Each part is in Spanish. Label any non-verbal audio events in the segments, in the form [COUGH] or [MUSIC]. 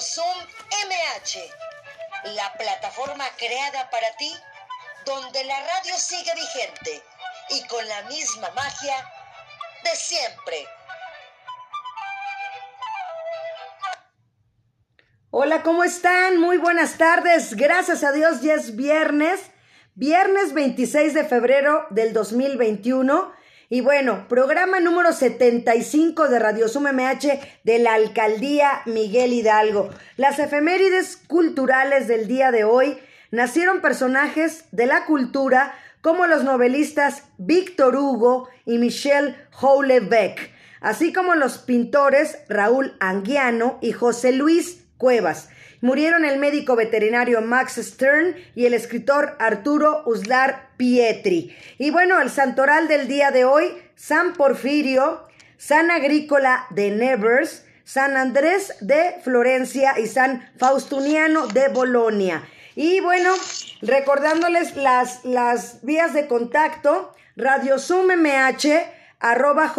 Zoom MH, la plataforma creada para ti, donde la radio sigue vigente y con la misma magia de siempre. Hola, ¿cómo están? Muy buenas tardes. Gracias a Dios ya es viernes, viernes 26 de febrero del 2021. Y bueno, programa número 75 de Radio Sum MH de la Alcaldía Miguel Hidalgo. Las efemérides culturales del día de hoy nacieron personajes de la cultura como los novelistas Víctor Hugo y Michel Houellebecq, así como los pintores Raúl Anguiano y José Luis Cuevas. Murieron el médico veterinario Max Stern y el escritor Arturo Uslar Pietri. Y bueno, el santoral del día de hoy, San Porfirio, San Agrícola de Nevers, San Andrés de Florencia y San Faustuniano de Bolonia. Y bueno, recordándoles las, las vías de contacto, radiosummh arroba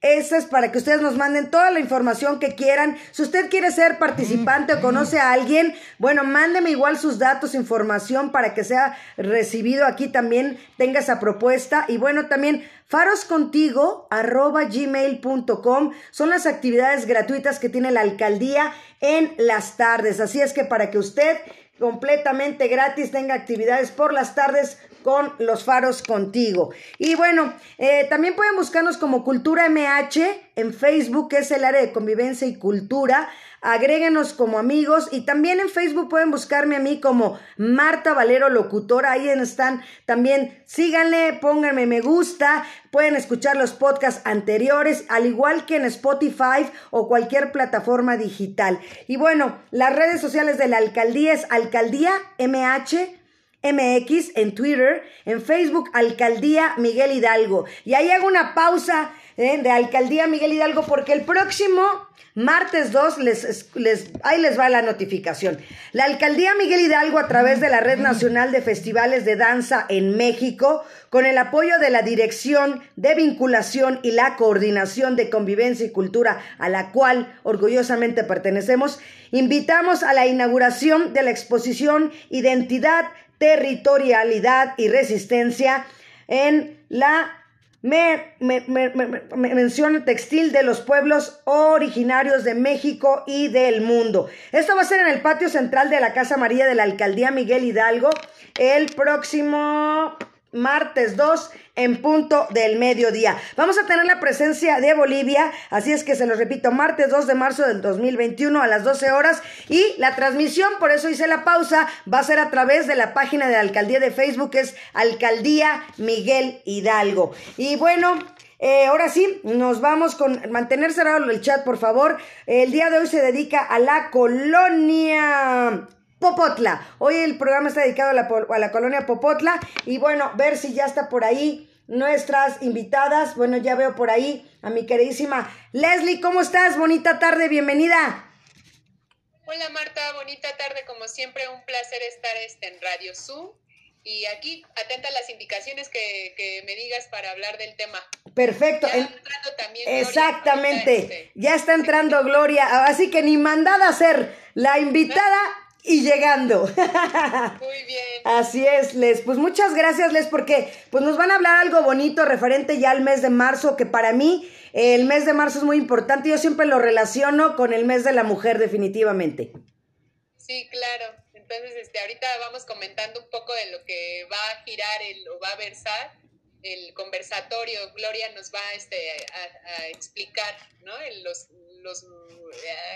esa es para que ustedes nos manden toda la información que quieran. Si usted quiere ser participante o conoce a alguien, bueno, mándeme igual sus datos, información para que sea recibido aquí también, tenga esa propuesta. Y bueno, también faroscontigo arroba gmail.com son las actividades gratuitas que tiene la alcaldía en las tardes. Así es que para que usted completamente gratis tenga actividades por las tardes con los faros contigo. Y bueno, eh, también pueden buscarnos como Cultura MH en Facebook, que es el área de convivencia y cultura. Agréguenos como amigos y también en Facebook pueden buscarme a mí como Marta Valero Locutora. Ahí están también. Síganle, pónganme me gusta. Pueden escuchar los podcasts anteriores, al igual que en Spotify o cualquier plataforma digital. Y bueno, las redes sociales de la alcaldía es Alcaldía MH MX en Twitter, en Facebook Alcaldía Miguel Hidalgo. Y ahí hago una pausa ¿eh? de Alcaldía Miguel Hidalgo porque el próximo martes 2 les, les, ahí les va la notificación. La Alcaldía Miguel Hidalgo a través de la Red Nacional de Festivales de Danza en México, con el apoyo de la Dirección de Vinculación y la Coordinación de Convivencia y Cultura a la cual orgullosamente pertenecemos, invitamos a la inauguración de la exposición Identidad territorialidad y resistencia en la mención textil de los pueblos originarios de México y del mundo. Esto va a ser en el patio central de la Casa María de la Alcaldía Miguel Hidalgo el próximo martes 2 en punto del mediodía. Vamos a tener la presencia de Bolivia, así es que se lo repito, martes 2 de marzo del 2021 a las 12 horas y la transmisión, por eso hice la pausa, va a ser a través de la página de la alcaldía de Facebook, que es Alcaldía Miguel Hidalgo. Y bueno, eh, ahora sí, nos vamos con mantener cerrado el chat, por favor. El día de hoy se dedica a la colonia Popotla. Hoy el programa está dedicado a la, a la, colonia Popotla y bueno, ver si ya está por ahí nuestras invitadas. Bueno, ya veo por ahí a mi queridísima Leslie. ¿Cómo estás? Bonita tarde, bienvenida. Hola Marta, bonita tarde como siempre, un placer estar este, en Radio Zoom y aquí atenta a las indicaciones que, que, me digas para hablar del tema. Perfecto. Ya también Exactamente. Este. Ya está entrando [LAUGHS] Gloria, así que ni mandada a ser la invitada y llegando. [LAUGHS] Muy bien. Así es, Les. Pues muchas gracias, Les, porque pues nos van a hablar algo bonito referente ya al mes de marzo, que para mí el mes de marzo es muy importante. Yo siempre lo relaciono con el mes de la mujer, definitivamente. Sí, claro. Entonces, este, ahorita vamos comentando un poco de lo que va a girar el, o va a versar el conversatorio. Gloria nos va este, a, explicar, ¿no? los, los eh,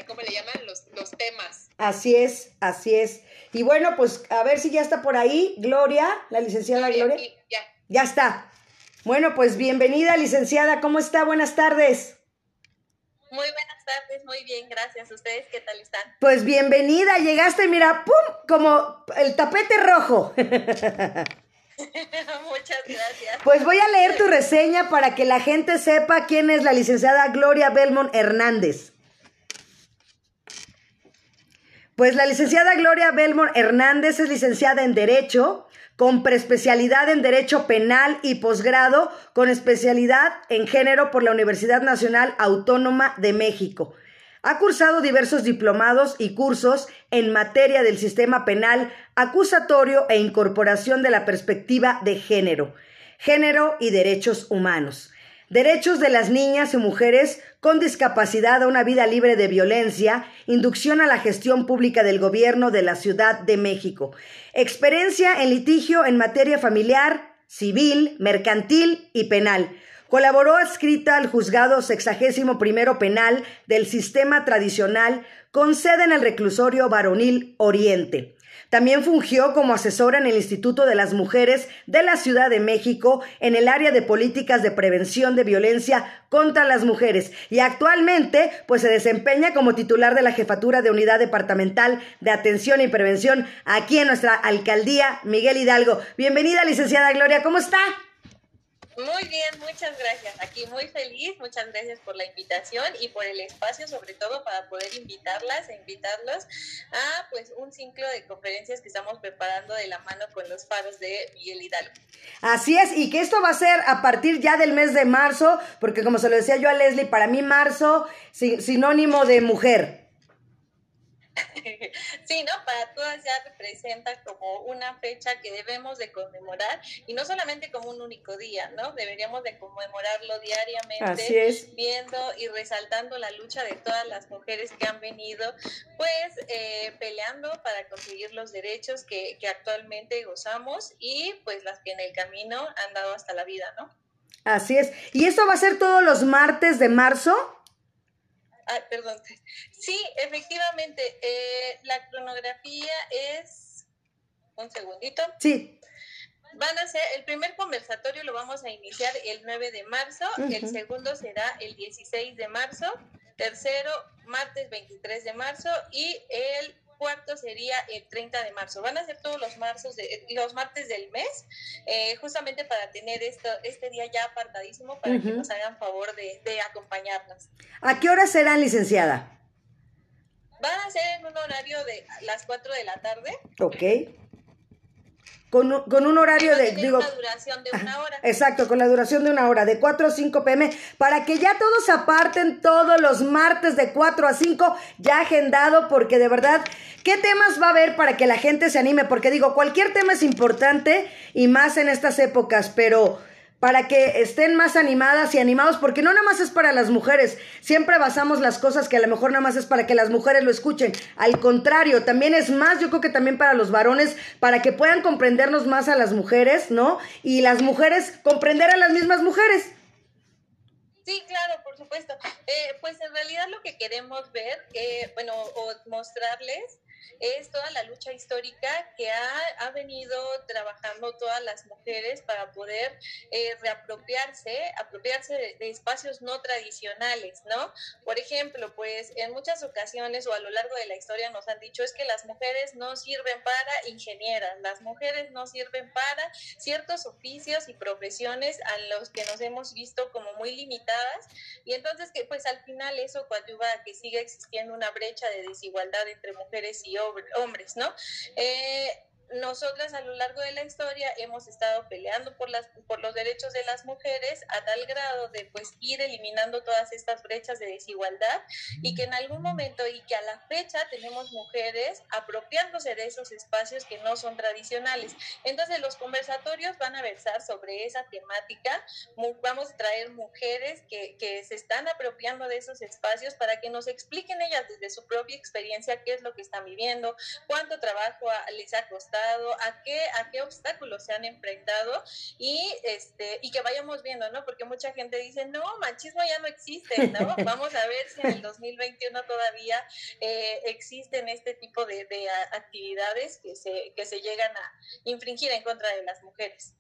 ¿cómo le llaman? Los, los temas. Así es, así es. Y bueno, pues a ver si ya está por ahí Gloria, la licenciada Gloria. ya. ya está. Bueno, pues bienvenida, licenciada. ¿Cómo está? Buenas tardes. Muy buenas tardes, muy bien, gracias. ¿Ustedes qué tal están? Pues bienvenida, llegaste, mira, ¡pum! Como el tapete rojo. [LAUGHS] [LAUGHS] Muchas gracias. Pues voy a leer tu reseña para que la gente sepa quién es la licenciada Gloria Belmont Hernández. Pues la licenciada Gloria Belmont Hernández es licenciada en Derecho, con preespecialidad en Derecho Penal y posgrado con especialidad en Género por la Universidad Nacional Autónoma de México. Ha cursado diversos diplomados y cursos en materia del sistema penal acusatorio e incorporación de la perspectiva de género, género y derechos humanos derechos de las niñas y mujeres con discapacidad a una vida libre de violencia, inducción a la gestión pública del gobierno de la Ciudad de México, experiencia en litigio en materia familiar, civil, mercantil y penal. Colaboró adscrita al juzgado sexagésimo primero penal del sistema tradicional con sede en el reclusorio varonil Oriente. También fungió como asesora en el Instituto de las Mujeres de la Ciudad de México en el área de políticas de prevención de violencia contra las mujeres y actualmente pues se desempeña como titular de la Jefatura de Unidad Departamental de Atención y Prevención aquí en nuestra alcaldía Miguel Hidalgo. Bienvenida, licenciada Gloria, ¿cómo está? Muy bien, muchas gracias. Aquí muy feliz, muchas gracias por la invitación y por el espacio, sobre todo para poder invitarlas e invitarlos a pues un ciclo de conferencias que estamos preparando de la mano con los faros de Miguel Hidalgo. Así es, y que esto va a ser a partir ya del mes de marzo, porque como se lo decía yo a Leslie, para mí marzo sinónimo de mujer. [LAUGHS] Sí, ¿no? Para todas ya representa como una fecha que debemos de conmemorar y no solamente como un único día, ¿no? Deberíamos de conmemorarlo diariamente, viendo y resaltando la lucha de todas las mujeres que han venido, pues, eh, peleando para conseguir los derechos que, que actualmente gozamos y pues las que en el camino han dado hasta la vida, ¿no? Así es. ¿Y esto va a ser todos los martes de marzo? Ah, perdón. Sí, efectivamente, eh, la cronografía es... Un segundito. Sí. Van a ser, el primer conversatorio lo vamos a iniciar el 9 de marzo, el segundo será el 16 de marzo, tercero martes 23 de marzo y el cuarto sería el 30 de marzo. Van a ser todos los, marzos de, los martes del mes, eh, justamente para tener esto, este día ya apartadísimo para que nos hagan favor de, de acompañarnos. ¿A qué hora serán, licenciada? Van a ser en un horario de las 4 de la tarde. Ok con, con un horario de, digo, una duración de una hora. Exacto, con la duración de una hora, de 4 a 5 pm, para que ya todos aparten todos los martes de 4 a 5, ya agendado, porque de verdad, ¿qué temas va a haber para que la gente se anime? Porque digo, cualquier tema es importante y más en estas épocas, pero para que estén más animadas y animados, porque no nada más es para las mujeres, siempre basamos las cosas que a lo mejor nada más es para que las mujeres lo escuchen, al contrario, también es más, yo creo que también para los varones, para que puedan comprendernos más a las mujeres, ¿no? Y las mujeres comprender a las mismas mujeres. Sí, claro, por supuesto. Eh, pues en realidad lo que queremos ver, eh, bueno, o mostrarles es toda la lucha histórica que ha, ha venido trabajando todas las mujeres para poder eh, reapropiarse, apropiarse de, espacios no tradicionales, ¿no? Por ejemplo, pues en muchas ocasiones o a lo largo de la historia nos han dicho es que las mujeres no sirven para ingenieras, las mujeres no sirven para ciertos oficios y profesiones a los que nos hemos visto como muy limitadas y entonces que pues al final eso coadyuva a que siga existiendo una brecha de desigualdad entre mujeres y hombres, ¿no? Eh, nosotras a lo largo de la historia hemos estado peleando por las por los derechos de las mujeres a tal grado de pues ir eliminando todas estas brechas de desigualdad y que en algún momento y que a la fecha tenemos mujeres apropiándose de esos espacios que no son tradicionales. Entonces los conversatorios van a versar sobre esa temática, vamos a traer mujeres que, que se están apropiando de esos espacios para que nos expliquen ellas desde su propia experiencia qué es lo que están viviendo, cuánto trabajo les ha costado a qué, a qué obstáculos se han enfrentado y, este, y que vayamos viendo, ¿no? Porque mucha gente dice, no, machismo ya no existe, ¿no? [LAUGHS] Vamos a ver si en el 2021 todavía eh, existen este tipo de, de, actividades que se, que se llegan a infringir en contra de las mujeres.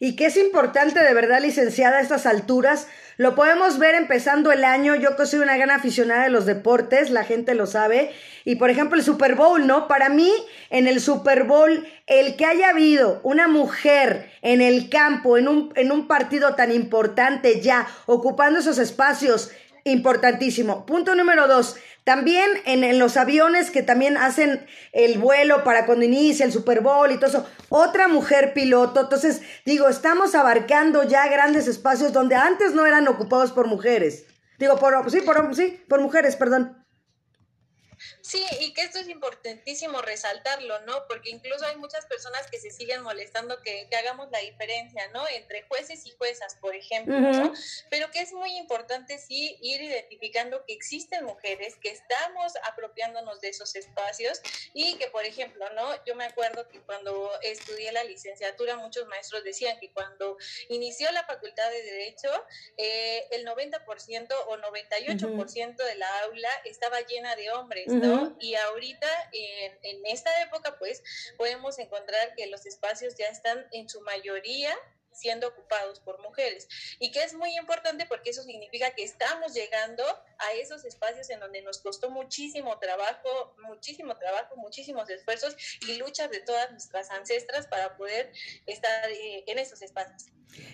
Y que es importante, de verdad, licenciada, a estas alturas, lo podemos ver empezando el año, yo que soy una gran aficionada de los deportes, la gente lo sabe, y por ejemplo el Super Bowl, ¿no? Para mí, en el Super Bowl, el que haya habido una mujer en el campo, en un, en un partido tan importante ya, ocupando esos espacios, importantísimo. Punto número dos, también en, los aviones que también hacen el vuelo para cuando inicia el Super Bowl y todo eso, otra mujer piloto. Entonces, digo, estamos abarcando ya grandes espacios donde antes no eran ocupados por mujeres. Digo, por, sí, por, sí, por mujeres, perdón. Sí, y que esto es importantísimo resaltarlo, ¿no? Porque incluso hay muchas personas que se siguen molestando que, hagamos la diferencia, ¿no? Entre jueces y juezas, por ejemplo, ¿no? Pero que es muy importante sí ir identificando que existen mujeres, que estamos apropiándonos de esos espacios y que, por ejemplo, ¿no? Yo me acuerdo que cuando estudié la licenciatura, muchos maestros decían que cuando inició la facultad de Derecho, eh, el 90% o 98% de la aula estaba llena de hombres, ¿no? Y ahorita, en, en esta época, pues, podemos encontrar que los espacios ya están en su mayoría siendo ocupados por mujeres. Y que es muy importante porque eso significa que estamos llegando a esos espacios en donde nos costó muchísimo trabajo, muchísimo trabajo, muchísimos esfuerzos y luchas de todas nuestras ancestras para poder estar eh, en esos espacios.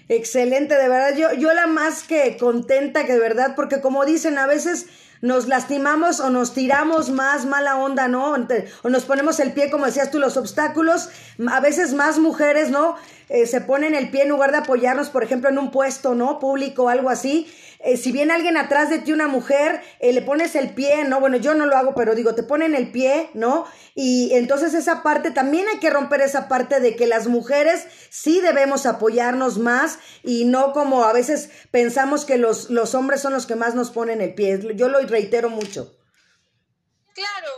Excelente, de verdad, yo, yo la más que contenta que de verdad, porque como dicen, a veces nos lastimamos o nos tiramos más mala onda, ¿no? O nos ponemos el pie, como decías tú, los obstáculos. A veces más mujeres, ¿no? Eh, se ponen el pie en lugar de apoyarnos, por ejemplo, en un puesto, ¿no? Público o algo así. Eh, si viene alguien atrás de ti, una mujer, eh, le pones el pie, ¿no? Bueno, yo no lo hago, pero digo, te ponen el pie, ¿no? Y entonces esa parte, también hay que romper esa parte de que las mujeres sí debemos apoyarnos más y no como a veces pensamos que los, los hombres son los que más nos ponen el pie. Yo lo reitero mucho. Claro,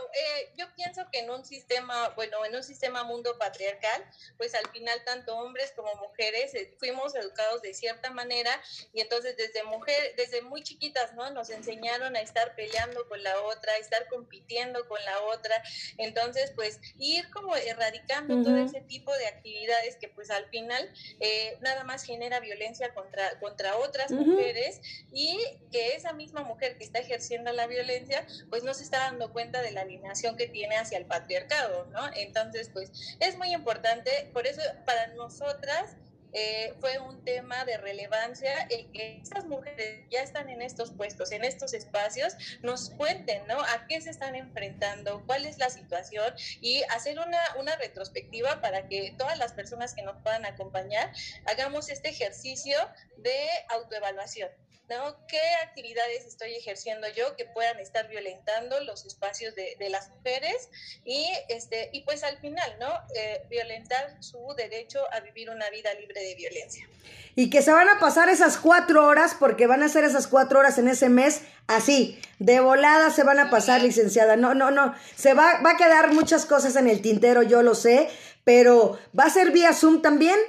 que en un sistema, bueno, en un sistema mundo patriarcal, pues al final tanto hombres como mujeres eh, fuimos educados de cierta manera y entonces desde mujer, desde muy chiquitas, ¿no? Nos enseñaron a estar peleando con la otra, a estar compitiendo con la otra, entonces pues ir como erradicando todo ese tipo de actividades que pues al final eh, nada más genera violencia contra, contra otras mujeres y que esa misma mujer que está ejerciendo la violencia pues no se está dando cuenta de la alineación que tiene hacia el patriarcado, ¿no? Entonces, pues es muy importante, por eso para nosotras eh, fue un tema de relevancia el que estas mujeres ya están en estos puestos, en estos espacios, nos cuenten, ¿no? A qué se están enfrentando, cuál es la situación y hacer una, una retrospectiva para que todas las personas que nos puedan acompañar hagamos este ejercicio de autoevaluación. ¿No? ¿Qué actividades estoy ejerciendo yo que puedan estar violentando los espacios de, las mujeres? Y, este, y pues al final, ¿no? Eh, violentar su derecho a vivir una vida libre de violencia. Y que se van a pasar esas cuatro horas, porque van a ser esas cuatro horas en ese mes, así, de volada se van a pasar, licenciada. No, no, no, se va, va a quedar muchas cosas en el tintero, yo lo sé, pero ¿va a ser vía Zoom también?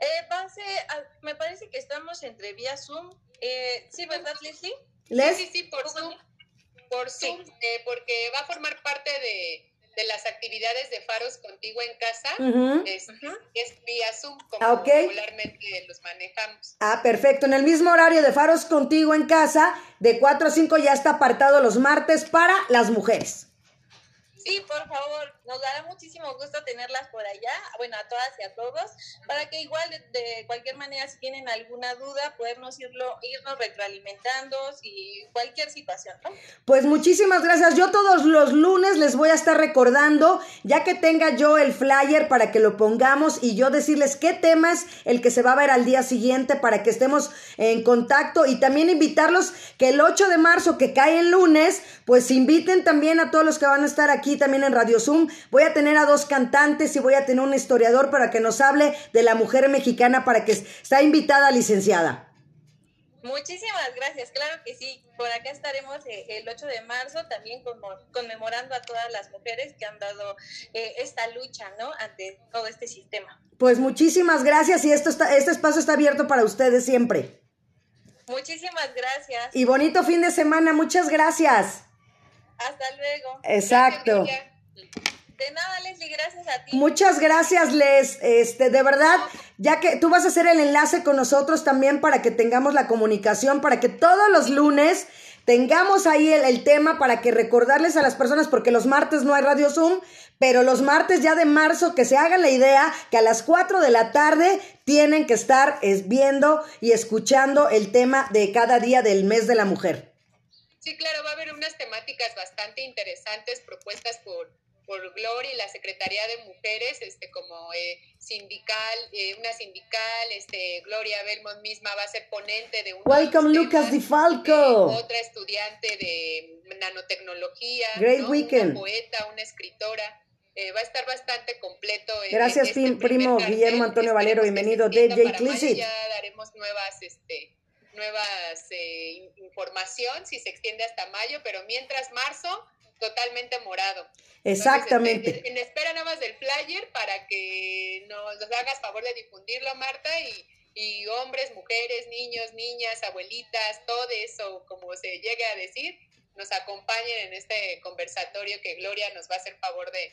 Eh, va a ser, me parece que estamos entre vía Zoom. Eh, sí, ¿verdad, Leslie? Sí, sí, por Zoom. Por Zoom, eh, porque va a formar parte de, las actividades de Faros Contigo en Casa. es, vía Zoom, como ah, regularmente los manejamos. Ah, perfecto. En el mismo horario de Faros Contigo en Casa, de 4 a 5 ya está apartado los martes para las mujeres. Sí, por favor, nos dará muchísimo gusto tenerlas por allá, bueno, a todas y a todos, para que igual de, cualquier manera, si tienen alguna duda, podernos irlo, irnos retroalimentando y cualquier situación. Pues muchísimas gracias. Yo todos los lunes les voy a estar recordando, ya que tenga yo el flyer para que lo pongamos y yo decirles qué tema es el que se va a ver al día siguiente para que estemos en contacto y también invitarlos que el 8 de marzo, que cae el lunes, pues inviten también a todos los que van a estar aquí también en Radio Zoom Voy a tener a dos cantantes y voy a tener un historiador para que nos hable de la mujer mexicana para que está invitada licenciada. Muchísimas gracias, claro que sí. Por acá estaremos eh, el 8 de marzo también conmemorando a todas las mujeres que han dado eh, esta lucha, ¿no? Ante todo este sistema. Pues muchísimas gracias y esto está, este espacio está abierto para ustedes siempre. Muchísimas gracias. Y bonito fin de semana, muchas gracias. Hasta luego. Exacto. De nada, Leslie, gracias a ti. Muchas gracias, Les. Este, de verdad, ya que tú vas a hacer el enlace con nosotros también para que tengamos la comunicación, para que todos los lunes tengamos ahí el, tema para que recordarles a las personas, porque los martes no hay Radio Zoom, pero los martes ya de marzo, que se hagan la idea que a las 4 de la tarde tienen que estar viendo y escuchando el tema de cada día del mes de la mujer. Sí, claro, va a haber unas temáticas bastante interesantes propuestas por por Gloria y la Secretaría de Mujeres, este, como eh, sindical, eh, una sindical, este, Gloria Belmont misma va a ser ponente de un... Welcome Lucas Di Falco. Eh, otra estudiante de nanotecnología, Great ¿no? Weekend. una poeta, una escritora. Eh, va a estar bastante completo. en- Gracias, en este primo cartel. Guillermo Antonio Valero, bienvenido, para mayo, Clicit. Ya daremos nuevas, este, nuevas eh, in- información si se extiende hasta mayo, pero mientras marzo, totalmente morado. Entonces, Exactamente. este, en espera nada más del flyer para que nos, nos hagas favor de difundirlo, Marta, y, y hombres, mujeres, niños, niñas, abuelitas, todo eso, como se llegue a decir, nos acompañen en este conversatorio que Gloria nos va a hacer favor de,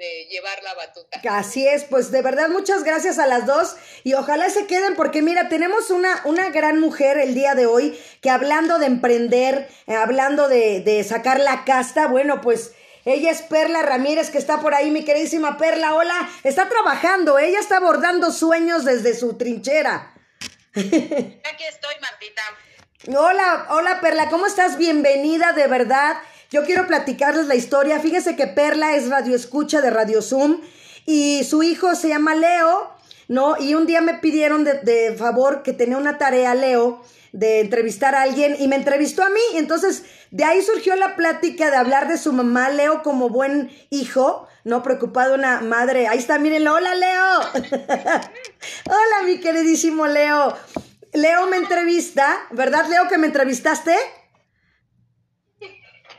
de llevar la batuta. Así es, pues de verdad muchas gracias a las dos y ojalá se queden porque mira, tenemos una, una gran mujer el día de hoy que hablando de emprender, eh, hablando de, de sacar la casta, bueno, pues ella es Perla Ramírez que está por ahí, mi queridísima Perla, hola, está trabajando, ella está abordando sueños desde su trinchera. [LAUGHS] Aquí estoy, Martita. Hola, hola Perla, ¿cómo estás? Bienvenida, de verdad. Yo quiero platicarles la historia. Fíjese que Perla es radio escucha de Radio Zoom y su hijo se llama Leo, ¿no? Y un día me pidieron de, de favor que tenía una tarea, Leo, de entrevistar a alguien y me entrevistó a mí. Entonces, de ahí surgió la plática de hablar de su mamá, Leo, como buen hijo, no preocupado, una madre. Ahí está, mírenlo. Hola, Leo. [LAUGHS] Hola, mi queridísimo Leo. Leo me entrevista, ¿verdad, Leo, que me entrevistaste?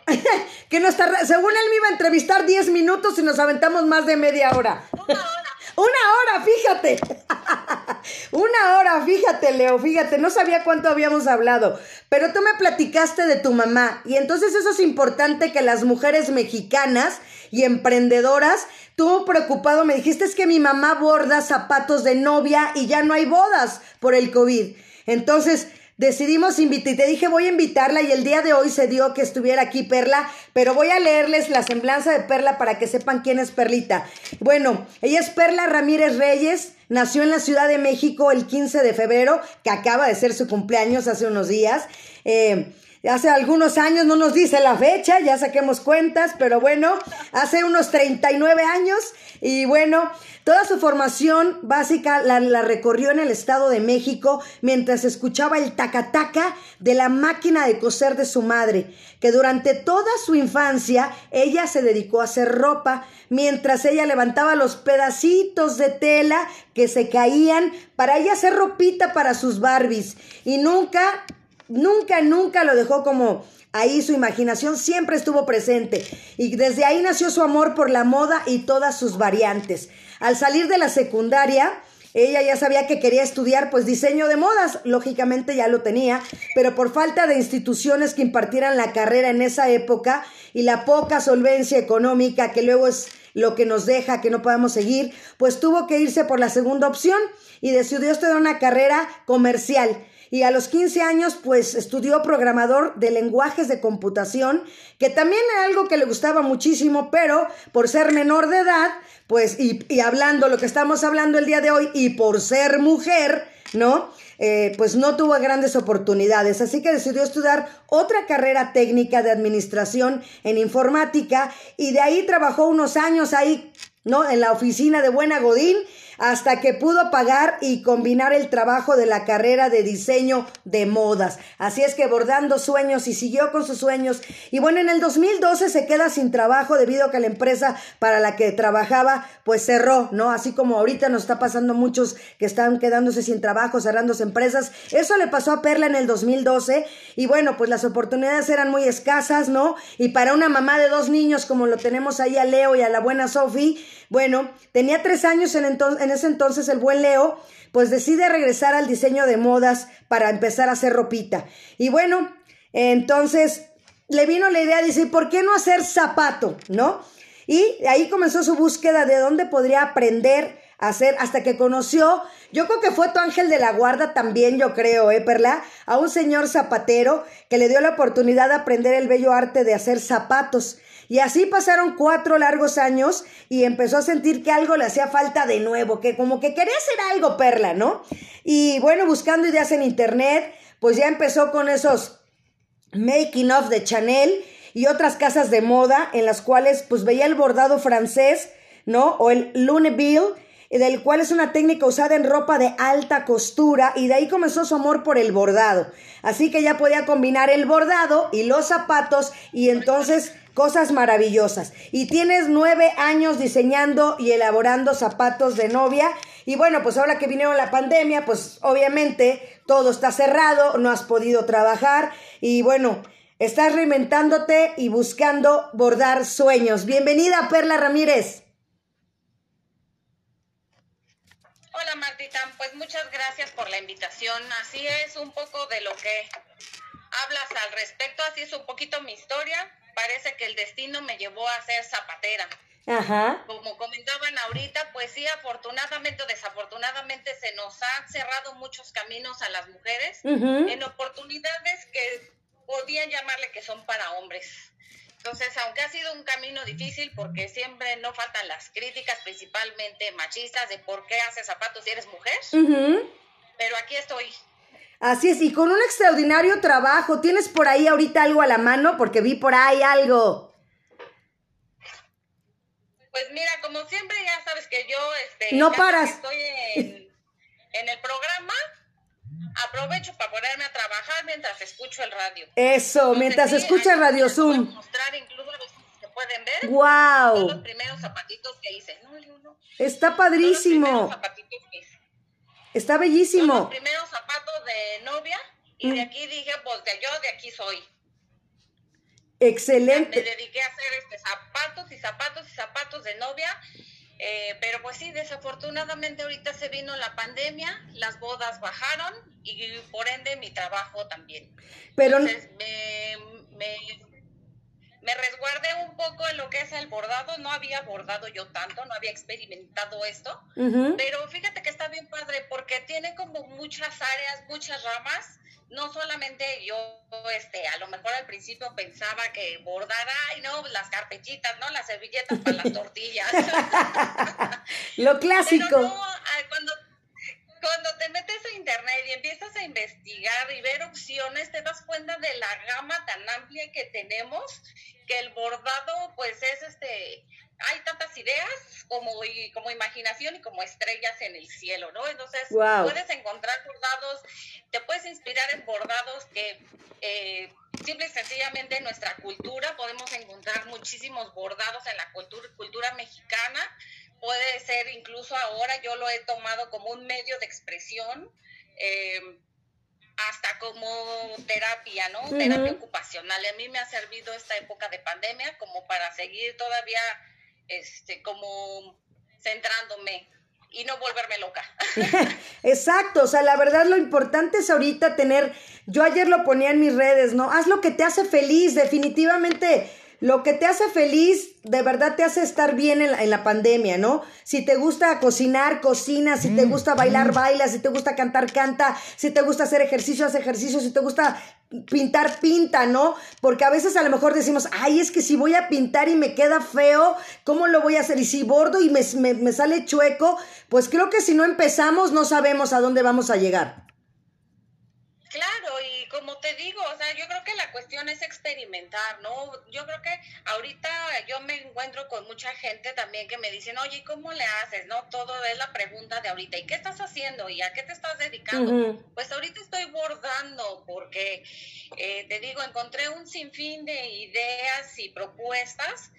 [LAUGHS] que nos según él me iba a entrevistar 10 minutos y nos aventamos más de media hora. Una hora. [LAUGHS] Una hora, fíjate. [LAUGHS] Una hora, fíjate, Leo, fíjate, no sabía cuánto habíamos hablado, pero tú me platicaste de tu mamá y entonces eso es importante que las mujeres mexicanas y emprendedoras, tú preocupado me dijiste es que mi mamá borda zapatos de novia y ya no hay bodas por el COVID. Entonces, decidimos invitar, y te dije voy a invitarla y el día de hoy se dio que estuviera aquí Perla, pero voy a leerles la semblanza de Perla para que sepan quién es Perlita. Bueno, ella es Perla Ramírez Reyes, nació en la Ciudad de México el 15 de febrero, que acaba de ser su cumpleaños hace unos días. Eh, Hace algunos años, no nos dice la fecha, ya saquemos cuentas, pero bueno, hace unos 39 años y bueno, toda su formación básica la, recorrió en el Estado de México mientras escuchaba el tacataca de la máquina de coser de su madre, que durante toda su infancia ella se dedicó a hacer ropa, mientras ella levantaba los pedacitos de tela que se caían para ella hacer ropita para sus Barbies. Y nunca nunca, nunca lo dejó como ahí, su imaginación siempre estuvo presente. Y desde ahí nació su amor por la moda y todas sus variantes. Al salir de la secundaria, ella ya sabía que quería estudiar pues diseño de modas, lógicamente ya lo tenía, pero por falta de instituciones que impartieran la carrera en esa época y la poca solvencia económica que luego es lo que nos deja que no podamos seguir, pues tuvo que irse por la segunda opción y decidió estudiar una carrera comercial y a los 15 años pues estudió programador de lenguajes de computación, que también era algo que le gustaba muchísimo, pero por ser menor de edad, pues y, y hablando lo que estamos hablando el día de hoy y por ser mujer, ¿no? Eh, pues no tuvo grandes oportunidades, así que decidió estudiar otra carrera técnica de administración en informática y de ahí trabajó unos años ahí, ¿no? En la oficina de Buena Godín hasta que pudo pagar y combinar el trabajo de la carrera de diseño de modas. Así es que bordando sueños y siguió con sus sueños. Y bueno, en el 2012 se queda sin trabajo debido a que la empresa para la que trabajaba pues cerró, ¿no? Así como ahorita nos está pasando muchos que están quedándose sin trabajo, cerrándose empresas. Eso le pasó a Perla en el 2012 y bueno, pues las oportunidades eran muy escasas, ¿no? Y para una mamá de dos niños como lo tenemos ahí a Leo y a la buena Sophie, bueno, tenía tres años en, ese entonces el buen Leo, pues decide regresar al diseño de modas para empezar a hacer ropita. Y bueno, entonces le vino la idea de decir, ¿por qué no hacer zapato? ¿No? Y ahí comenzó su búsqueda de dónde podría aprender a hacer hasta que conoció, yo creo que fue tu ángel de la guarda también, yo creo, ¿eh, Perla? A un señor zapatero que le dio la oportunidad de aprender el bello arte de hacer zapatos. Y así pasaron cuatro largos años y empezó a sentir que algo le hacía falta de nuevo, que como que quería hacer algo, Perla, ¿no? Y bueno, buscando ideas en internet, pues ya empezó con esos making of de Chanel y otras casas de moda en las cuales pues veía el bordado francés, ¿no? O el Luneville del cual es una técnica usada en ropa de alta costura y de ahí comenzó su amor por el bordado. Así que ya podía combinar el bordado y los zapatos y entonces cosas maravillosas. Y tienes nueve años diseñando y elaborando zapatos de novia. Y bueno, pues ahora que vinieron la pandemia, pues obviamente todo está cerrado, no has podido trabajar y bueno, estás reinventándote y buscando bordar sueños. Bienvenida, Perla Ramírez. Hola Martita, pues muchas gracias por la invitación. Así es un poco de lo que hablas al respecto, así es un poquito mi historia. Parece que el destino me llevó a ser zapatera. Ajá. Como comentaban ahorita, pues sí, afortunadamente o desafortunadamente se nos han cerrado muchos caminos a las mujeres en oportunidades que podían llamarle que son para hombres. Entonces, aunque ha sido un camino difícil, porque siempre no faltan las críticas, principalmente machistas, de por qué haces zapatos si eres mujer, pero aquí estoy. Así es, y con un extraordinario trabajo. ¿Tienes por ahí ahorita algo a la mano? Porque vi por ahí algo. Pues mira, como siempre, ya sabes que yo este, no paras. estoy en, [LAUGHS] en el programa, aprovecho para ponerme a trabajar mientras escucho el radio. Eso, mientras escucha Radio Zoom. mostrar incluso pueden ver. Wow. Son los primeros zapatitos que hice. No, no, no. Está padrísimo. Son los primeros zapatitos que hice. Está bellísimo. Son los primeros zapatos de novia y de aquí dije, pues de yo de aquí soy. Excelente. Me dediqué a hacer este zapatos y zapatos y zapatos de novia eh, pero pues sí, desafortunadamente ahorita se vino la pandemia, las bodas bajaron y por ende mi trabajo también. Pero Entonces me, me, me, resguardé un poco en lo que es el bordado, no había bordado yo tanto, no había experimentado esto, pero fíjate que está bien padre porque tiene como muchas áreas, muchas ramas no solamente yo, este, a lo mejor al principio pensaba que bordar, ay, no, las carpetitas, ¿no? Las servilletas para las [LAUGHS] tortillas. lo clásico. Pero no, cuando, cuando te metes a internet y empiezas a investigar y ver opciones, te das cuenta de la gama tan amplia que tenemos, que el bordado, pues es este, hay tantas ideas como, como imaginación y como estrellas en el cielo, ¿no? Entonces, puedes encontrar bordados, te puedes inspirar en bordados que eh, simple y sencillamente en nuestra cultura podemos encontrar muchísimos bordados en la cultura, cultura mexicana. Puede ser incluso ahora, yo lo he tomado como un medio de expresión. Eh, hasta como terapia, ¿no? Terapia ocupacional. A mí me ha servido esta época de pandemia como para seguir todavía este, como centrándome y no volverme loca. [LAUGHS] Exacto, o sea, la verdad lo importante es ahorita tener, yo ayer lo ponía en mis redes, ¿no? Haz lo que te hace feliz, definitivamente lo que te hace feliz, de verdad te hace estar bien en la, pandemia, ¿no? Si te gusta cocinar, cocina, si te mm, gusta bailar, mm. baila, si te gusta cantar, canta, si te gusta hacer ejercicio, haz ejercicio, si te gusta pintar, pinta, ¿no? Porque a veces a lo mejor decimos, ay, es que si voy a pintar y me queda feo, ¿cómo lo voy a hacer? Y si bordo y me, me sale chueco, pues creo que si no empezamos no sabemos a dónde vamos a llegar. Claro, y como te digo, o sea, yo creo que la cuestión es experimentar, ¿no? Yo creo que ahorita yo me encuentro con mucha gente también que me dicen, oye, ¿cómo le haces? ¿No? Todo es la pregunta de ahorita, ¿y qué estás haciendo? ¿Y a qué te estás dedicando? Pues ahorita estoy bordando porque, eh, te digo, encontré un sinfín de ideas y propuestas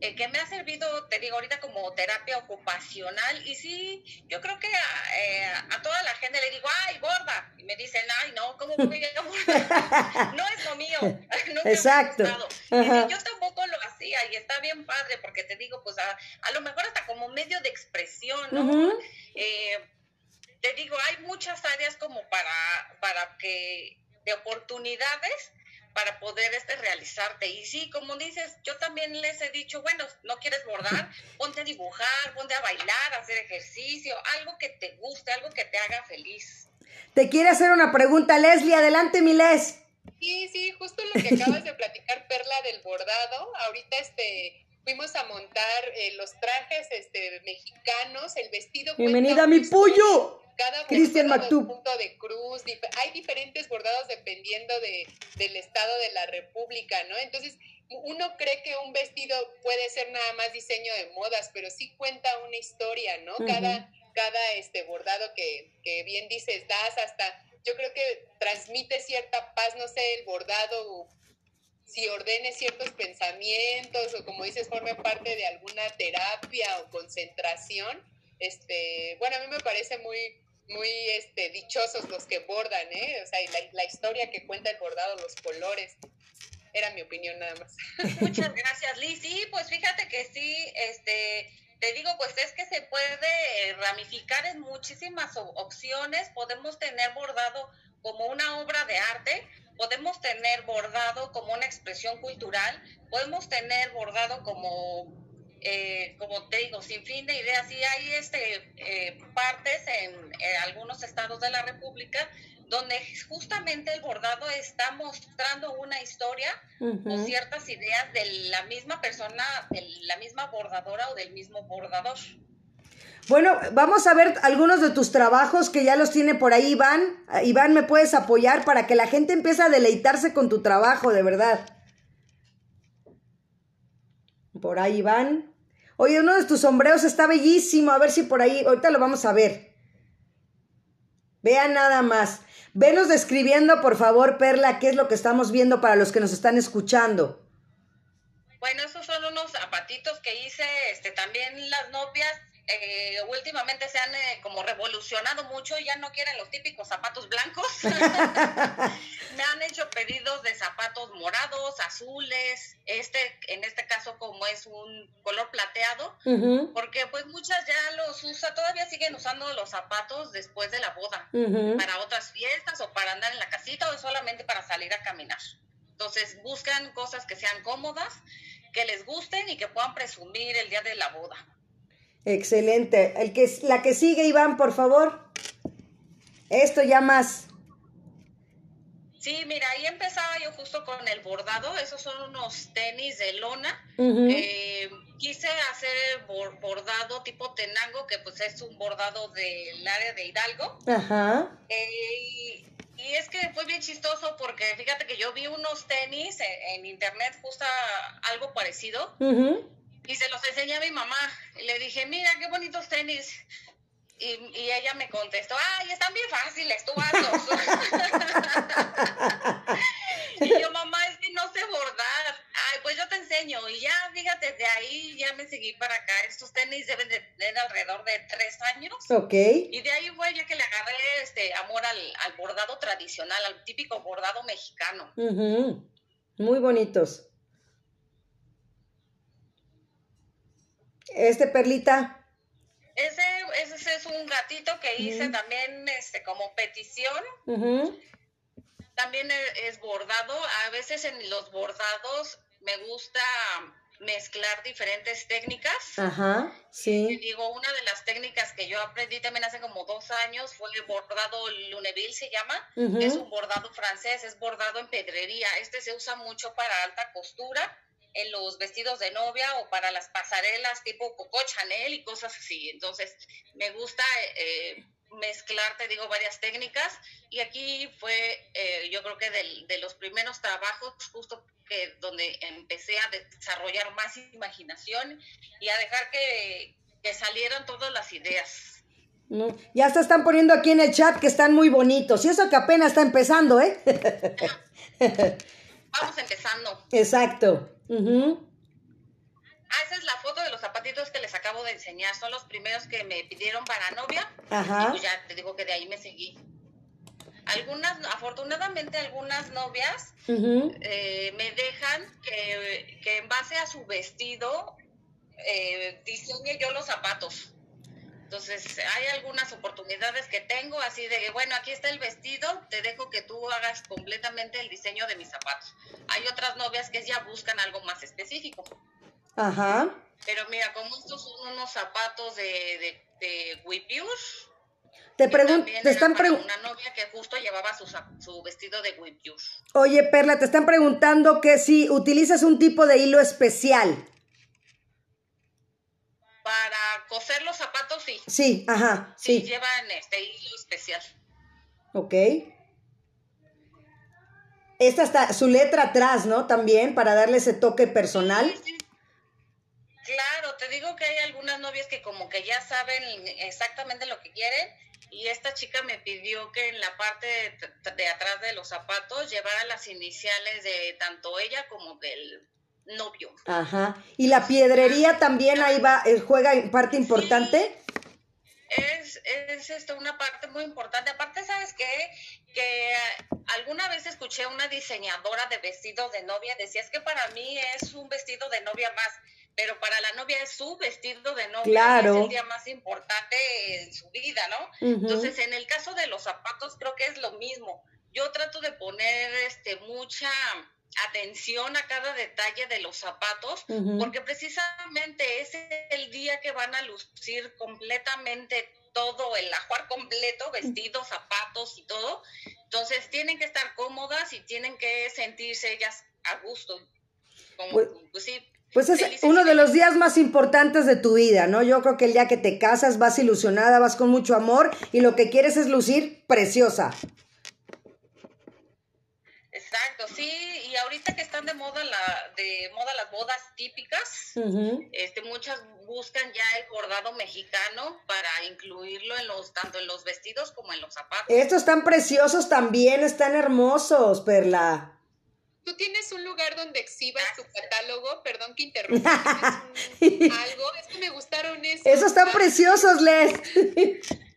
eh, que me ha servido, te digo ahorita, como terapia ocupacional. Y sí, yo creo que a, eh, toda la gente le digo, ay, gorda. Y me dicen, ay, no, ¿cómo voy a gorda? [LAUGHS] no es lo mío. [LAUGHS] Exacto. yo tampoco lo hacía y está bien padre porque te digo, pues a, lo mejor hasta como medio de expresión, ¿no? Eh, te digo, hay muchas áreas como para, para que, de oportunidades para poder este, realizarte. Y sí, como dices, yo también les he dicho, bueno, no quieres bordar, [LAUGHS] ponte a dibujar, ponte a bailar, a hacer ejercicio, algo que te guste, algo que te haga feliz. Te quiere hacer una pregunta, Leslie, adelante, mi Les. Sí, sí, justo lo que acabas de platicar, Perla, del bordado. Ahorita este fuimos a montar eh, los trajes este, mexicanos, el vestido. Bienvenida a mi pollo cada Cristian punto de cruz, hay diferentes bordados dependiendo de, del estado de la república, ¿no? Entonces, uno cree que un vestido puede ser nada más diseño de modas, pero sí cuenta una historia, ¿no? Cada, cada este bordado que, que bien dices, das hasta, yo creo que transmite cierta paz, no sé, el bordado si ordene ciertos pensamientos o como dices forme parte de alguna terapia o concentración, este, bueno, a mí me parece muy, muy este, dichosos los que bordan, ¿eh? O sea, la, la historia que cuenta el bordado, los colores. Era mi opinión nada más. [LAUGHS] Muchas gracias, Liz. Sí, pues fíjate que sí, este, te digo, pues es que se puede ramificar en muchísimas opciones. Podemos tener bordado como una obra de arte, podemos tener bordado como una expresión cultural, podemos tener bordado como, eh, como te digo, sin fin de ideas. Y hay este, eh, partes en, algunos estados de la República donde justamente el bordado está mostrando una historia o ciertas ideas de la misma persona, de la misma bordadora o del mismo bordador. Bueno, vamos a ver algunos de tus trabajos que ya los tiene por ahí Iván. Iván, ¿me puedes apoyar para que la gente empiece a deleitarse con tu trabajo, de verdad? Por ahí Iván. Oye, uno de tus sombreros está bellísimo. A ver si por ahí, ahorita lo vamos a ver. Vean nada más. Venos describiendo, por favor, Perla, qué es lo que estamos viendo para los que nos están escuchando. Bueno, esos son unos zapatitos que hice, este, también las novias eh, últimamente se han eh, como revolucionado mucho y ya no quieren los típicos zapatos blancos. [LAUGHS] [LAUGHS] Me han hecho pedidos de zapatos morados, azules, este, en este caso como es un color plateado, porque pues muchas ya los usa, todavía siguen usando los zapatos después de la boda, para otras fiestas o para andar en la casita o solamente para salir a caminar. Entonces buscan cosas que sean cómodas, que les gusten y que puedan presumir el día de la boda. Excelente. El que, la que sigue, Iván, por favor. Esto ya más. Sí, mira, ahí empezaba yo justo con el bordado. Esos son unos tenis de lona. Eh, quise hacer bordado tipo tenango, que pues es un bordado del área de Hidalgo. Ajá. Eh, y, es que fue bien chistoso porque fíjate que yo vi unos tenis en, internet, justo algo parecido y se los enseñé a mi mamá. Y le dije, mira, qué bonitos tenis. Y, y ella me contestó, ay, están bien fáciles, tú hazlos. [LAUGHS] y yo, mamá, es que no sé bordar. Ay, pues yo te enseño. Y ya, fíjate, de ahí ya me seguí para acá. Estos tenis deben de tener alrededor de tres años. Ok. Y de ahí fue ya que le agarré este amor al, al bordado tradicional, al típico bordado mexicano. Muy bonitos. Este perlita. Ese, ese es un gatito que hice también este, como petición. También e, es, bordado. A veces en los bordados me gusta mezclar diferentes técnicas. Ajá, sí. Y digo, una de las técnicas que yo aprendí también hace como dos años fue el bordado Luneville, se llama. Es un bordado francés, es bordado en pedrería. Este se usa mucho para alta costura en los vestidos de novia o para las pasarelas tipo Coco Chanel y cosas así. Entonces, me gusta eh, mezclar, te digo, varias técnicas y aquí fue, eh, yo creo que de los primeros trabajos justo que donde empecé a desarrollar más imaginación y a dejar que, que salieran todas las ideas. Ya se están poniendo aquí en el chat que están muy bonitos. Y eso que apenas está empezando, ¿eh? [LAUGHS] Vamos empezando. Exacto. Ah, esa es la foto de los zapatitos que les acabo de enseñar. Son los primeros que me pidieron para novia. Ajá. Y pues ya te digo que de ahí me seguí. Algunas, afortunadamente, algunas novias eh, me dejan que, en base a su vestido eh, diseñe yo los zapatos. Entonces, hay algunas oportunidades que tengo, así de, bueno, aquí está el vestido, te dejo que tú hagas completamente el diseño de mis zapatos. Hay otras novias que ya buscan algo más específico. Ajá. Pero mira, como estos son unos zapatos de, de, de te, te están preguntando. Una novia que justo llevaba su, su vestido de Wipiur. Oye, Perla, te están preguntando que si utilizas un tipo de hilo especial. Para coser los zapatos, sí. Sí, ajá, sí. llevan este hilo especial. Ok. Esta está su letra atrás, ¿no? También para darle ese toque personal. Claro, te digo que hay algunas novias que como que ya saben exactamente lo que quieren y esta chica me pidió que en la parte de, atrás de los zapatos llevara las iniciales de tanto ella como del novio. Ajá. ¿Y la piedrería también ahí va, eh, juega parte importante? es, es esto, una parte muy importante. Aparte, ¿sabes qué? Que alguna vez escuché a una diseñadora de vestidos de novia, decía, es que para mí es un vestido de novia más, pero para la novia es su vestido de novia, claro. es el día más importante en su vida, ¿no? Entonces, en el caso de los zapatos, creo que es lo mismo. Yo trato de poner este mucha atención a cada detalle de los zapatos, porque precisamente es el día que van a lucir completamente todo, el ajuar completo, vestidos, zapatos y todo. Entonces tienen que estar cómodas y tienen que sentirse ellas a gusto. pues, pues, pues es uno de los días más importantes de tu vida, ¿no? Yo creo que el día que te casas vas ilusionada, vas con mucho amor y lo que quieres es lucir preciosa. Exacto, sí, y ahorita que están de moda la de moda las bodas típicas, este muchas buscan ya el bordado mexicano para incluirlo en los tanto en los vestidos como en los zapatos. Estos están preciosos también, están hermosos, Perla. Tú tienes un lugar donde exhibas tu catálogo, perdón que interrumpa, [LAUGHS] algo, es que me gustaron esos. Esos están preciosos, Les. [LAUGHS]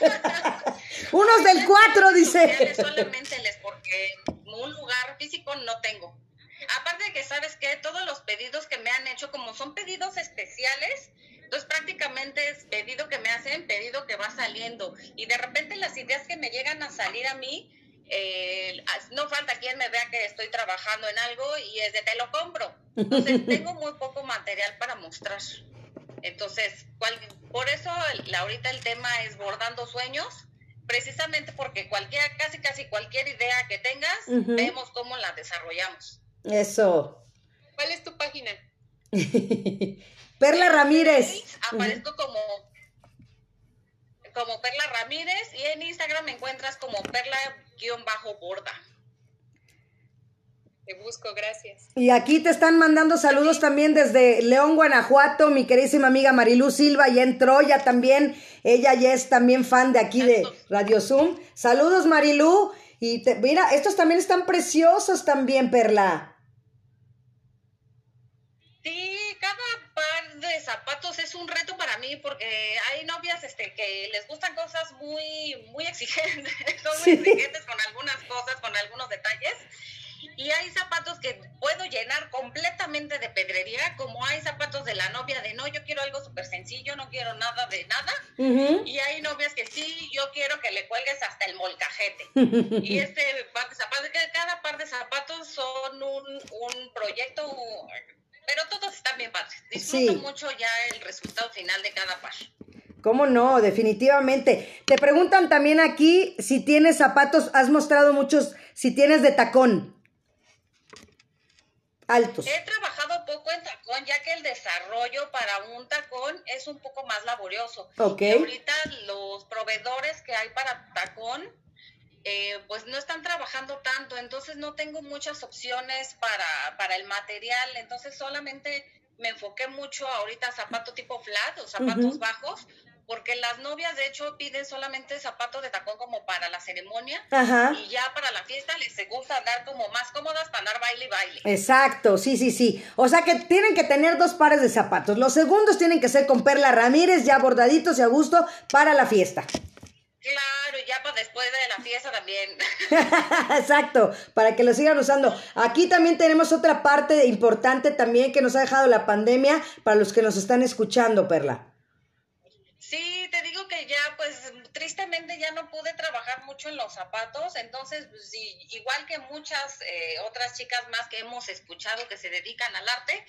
[LAUGHS] Unos del 4, dice. Solamente les porque un lugar físico no tengo. Aparte de que, ¿sabes que Todos los pedidos que me han hecho, como son pedidos especiales, entonces prácticamente es pedido que me hacen, pedido que va saliendo. Y de repente las ideas que me llegan a salir a mí, eh, no falta quien me vea que estoy trabajando en algo y es de te lo compro. Entonces [LAUGHS] tengo muy poco material para mostrar. Entonces, por eso ahorita el tema es bordando sueños, precisamente porque cualquier, casi casi cualquier idea que tengas, vemos cómo la desarrollamos. Eso. ¿Cuál es tu página? [LAUGHS] Perla Ramírez. Aparezco como como Perla Ramírez y en Instagram me encuentras como perla-borda. Te busco, gracias. Y aquí te están mandando saludos también desde León, Guanajuato, mi queridísima amiga Marilú Silva, y en Troya también. Ella ya es también fan de aquí de Radio Zoom. Saludos, Marilú. Y mira, estos también están preciosos también, Perla. Sí, cada par de zapatos es un reto para mí porque hay novias este, que les gustan cosas muy, muy exigentes, [LAUGHS] son muy exigentes con algunas cosas, con algunos detalles y hay zapatos que puedo llenar completamente de pedrería, como hay zapatos de la novia de no, yo quiero algo súper sencillo, no quiero nada de nada. Y hay novias que sí, yo quiero que le cuelgues hasta el molcajete. [LAUGHS] y este par de zapatos, cada par de zapatos son un, un proyecto, pero todos están bien padres. Disfruto mucho ya el resultado final de cada par. ¿Cómo no? Definitivamente. Te preguntan también aquí si tienes zapatos, has mostrado muchos, si tienes de tacón altos. He trabajado poco en tacón, ya que el desarrollo para un tacón es un poco más laborioso. Ok. Y ahorita los proveedores que hay para tacón, eh, pues no están trabajando tanto, entonces no tengo muchas opciones para, para el material, entonces solamente me enfoqué mucho ahorita a zapato tipo flat o zapatos bajos, porque las novias de hecho piden solamente zapatos de tacón como para la ceremonia y ya para la fiesta les gusta andar como más cómodas para andar baile y baile. Exacto, sí, sí, sí. O sea que tienen que tener dos pares de zapatos. Los segundos tienen que ser con Perla Ramírez ya bordaditos y a gusto para la fiesta. Claro, ya para después de la fiesta también. [LAUGHS] Exacto, para que lo sigan usando. Aquí también tenemos otra parte importante también que nos ha dejado la pandemia para los que nos están escuchando, Perla. Que ya, pues tristemente ya no pude trabajar mucho en los zapatos, entonces, pues, igual que muchas eh, otras chicas más que hemos escuchado que se dedican al arte,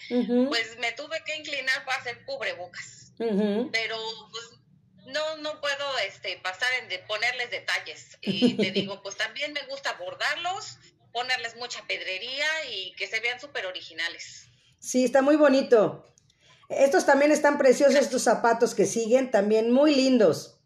pues me tuve que inclinar para hacer cubrebocas. Pero, pues, no, no puedo este, pasar en de ponerles detalles. Y [LAUGHS] te digo, pues también me gusta bordarlos, ponerles mucha pedrería y que se vean súper originales. Sí, está muy bonito. Estos también están preciosos, estos zapatos que siguen, también muy lindos.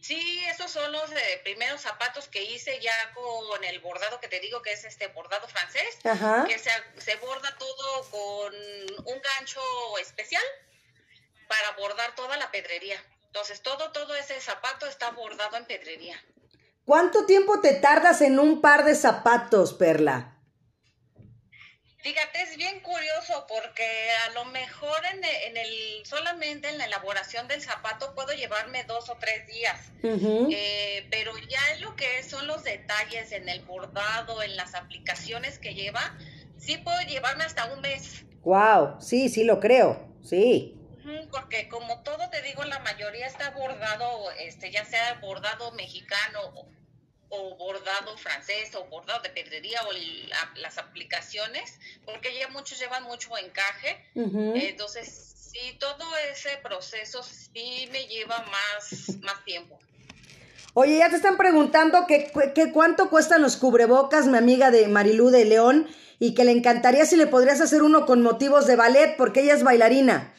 Sí, esos son los eh, primeros zapatos que hice ya con el bordado que te digo que es este bordado francés, que se, se borda todo con un gancho especial para bordar toda la pedrería. Entonces, todo, todo ese zapato está bordado en pedrería. ¿Cuánto tiempo te tardas en un par de zapatos, Perla? Fíjate, es bien curioso porque a lo mejor en el, solamente en la elaboración del zapato puedo llevarme dos o tres días, eh, pero ya en lo que son los detalles en el bordado, en las aplicaciones que lleva, sí puedo llevarme hasta un mes. Wow, sí, sí lo creo, sí. Porque como todo te digo, la mayoría está bordado, este, ya sea bordado mexicano o bordado francés o bordado de pedrería o las aplicaciones, porque ya muchos llevan mucho encaje. Entonces, sí, todo ese proceso sí me lleva más, más tiempo. Oye, ya te están preguntando que, cuánto cuestan los cubrebocas, mi amiga de Marilú de León, y que le encantaría si le podrías hacer uno con motivos de ballet, porque ella es bailarina.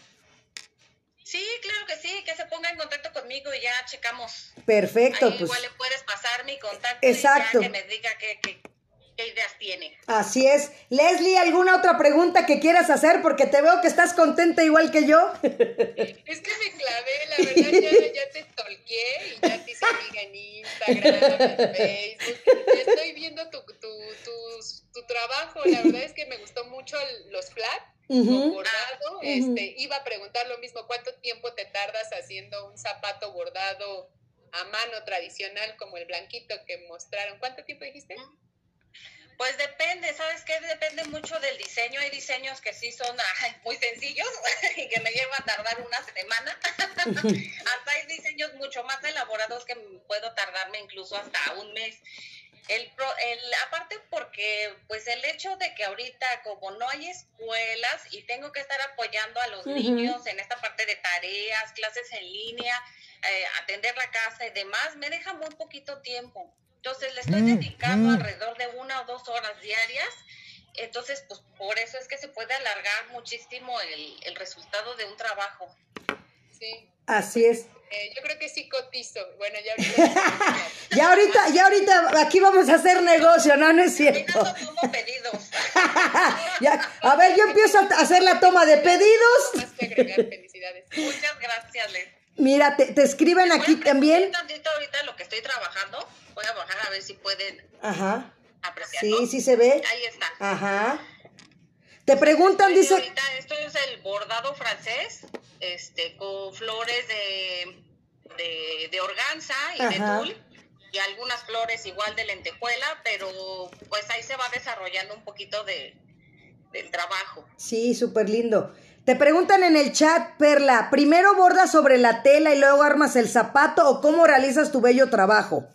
Sí, claro que sí, que se ponga en contacto conmigo y ya checamos. Perfecto. pues. Igual le puedes pasar mi contacto Exacto. y ya que me diga qué, qué, ideas tiene. Así es. Leslie, ¿alguna otra pregunta que quieras hacer? Porque te veo que estás contenta igual que yo. [LAUGHS] Es que me clavé, la verdad, ya, ya te tolqué y ya te hice amiga en Instagram, en Facebook. Estoy viendo tu, tu, tu, tu trabajo, la verdad es que me gustó mucho los flats bordado. este, iba a preguntar lo mismo, ¿cuánto tiempo te tardas haciendo un zapato bordado a mano tradicional como el blanquito que mostraron? ¿Cuánto tiempo dijiste? Pues depende, ¿sabes qué? Depende mucho del diseño. Hay diseños que sí son [LAUGHS] muy sencillos [LAUGHS] y que me lleva a tardar una semana. [LAUGHS] hasta hay diseños mucho más elaborados que puedo tardarme incluso hasta un mes. El, el, aparte porque pues el hecho de que ahorita como no hay escuelas y tengo que estar apoyando a los niños en esta parte de tareas, clases en línea, eh, atender la casa y demás, me deja muy poquito tiempo. Entonces le estoy mm, dedicando mm. alrededor de una o dos horas diarias. Entonces, pues por eso es que se puede alargar muchísimo el, el resultado de un trabajo. Sí. Así es. Eh, yo creo que sí cotizo. Bueno, ya [LAUGHS] ahorita. ya ahorita, ya ahorita aquí vamos a hacer negocio, ¿no? No es cierto. pedidos. [LAUGHS] ya, a ver, yo empiezo a hacer la toma de pedidos. Más que agregar, felicidades. Muchas gracias, Les. Mira, te, te escriben aquí también. tantito ahorita lo que estoy trabajando. Voy a bajar a ver si pueden Ajá. apreciarlo. Sí, sí se ve. Ahí está. Ajá. Te preguntan, dice. Ahorita esto es el bordado francés, este, con flores de, de, organza y de tul, y algunas flores igual de lentejuela, pero pues ahí se va desarrollando un poquito de, del trabajo. Sí, súper lindo. Te preguntan en el chat, Perla, ¿primero bordas sobre la tela y luego armas el zapato o cómo realizas tu bello trabajo?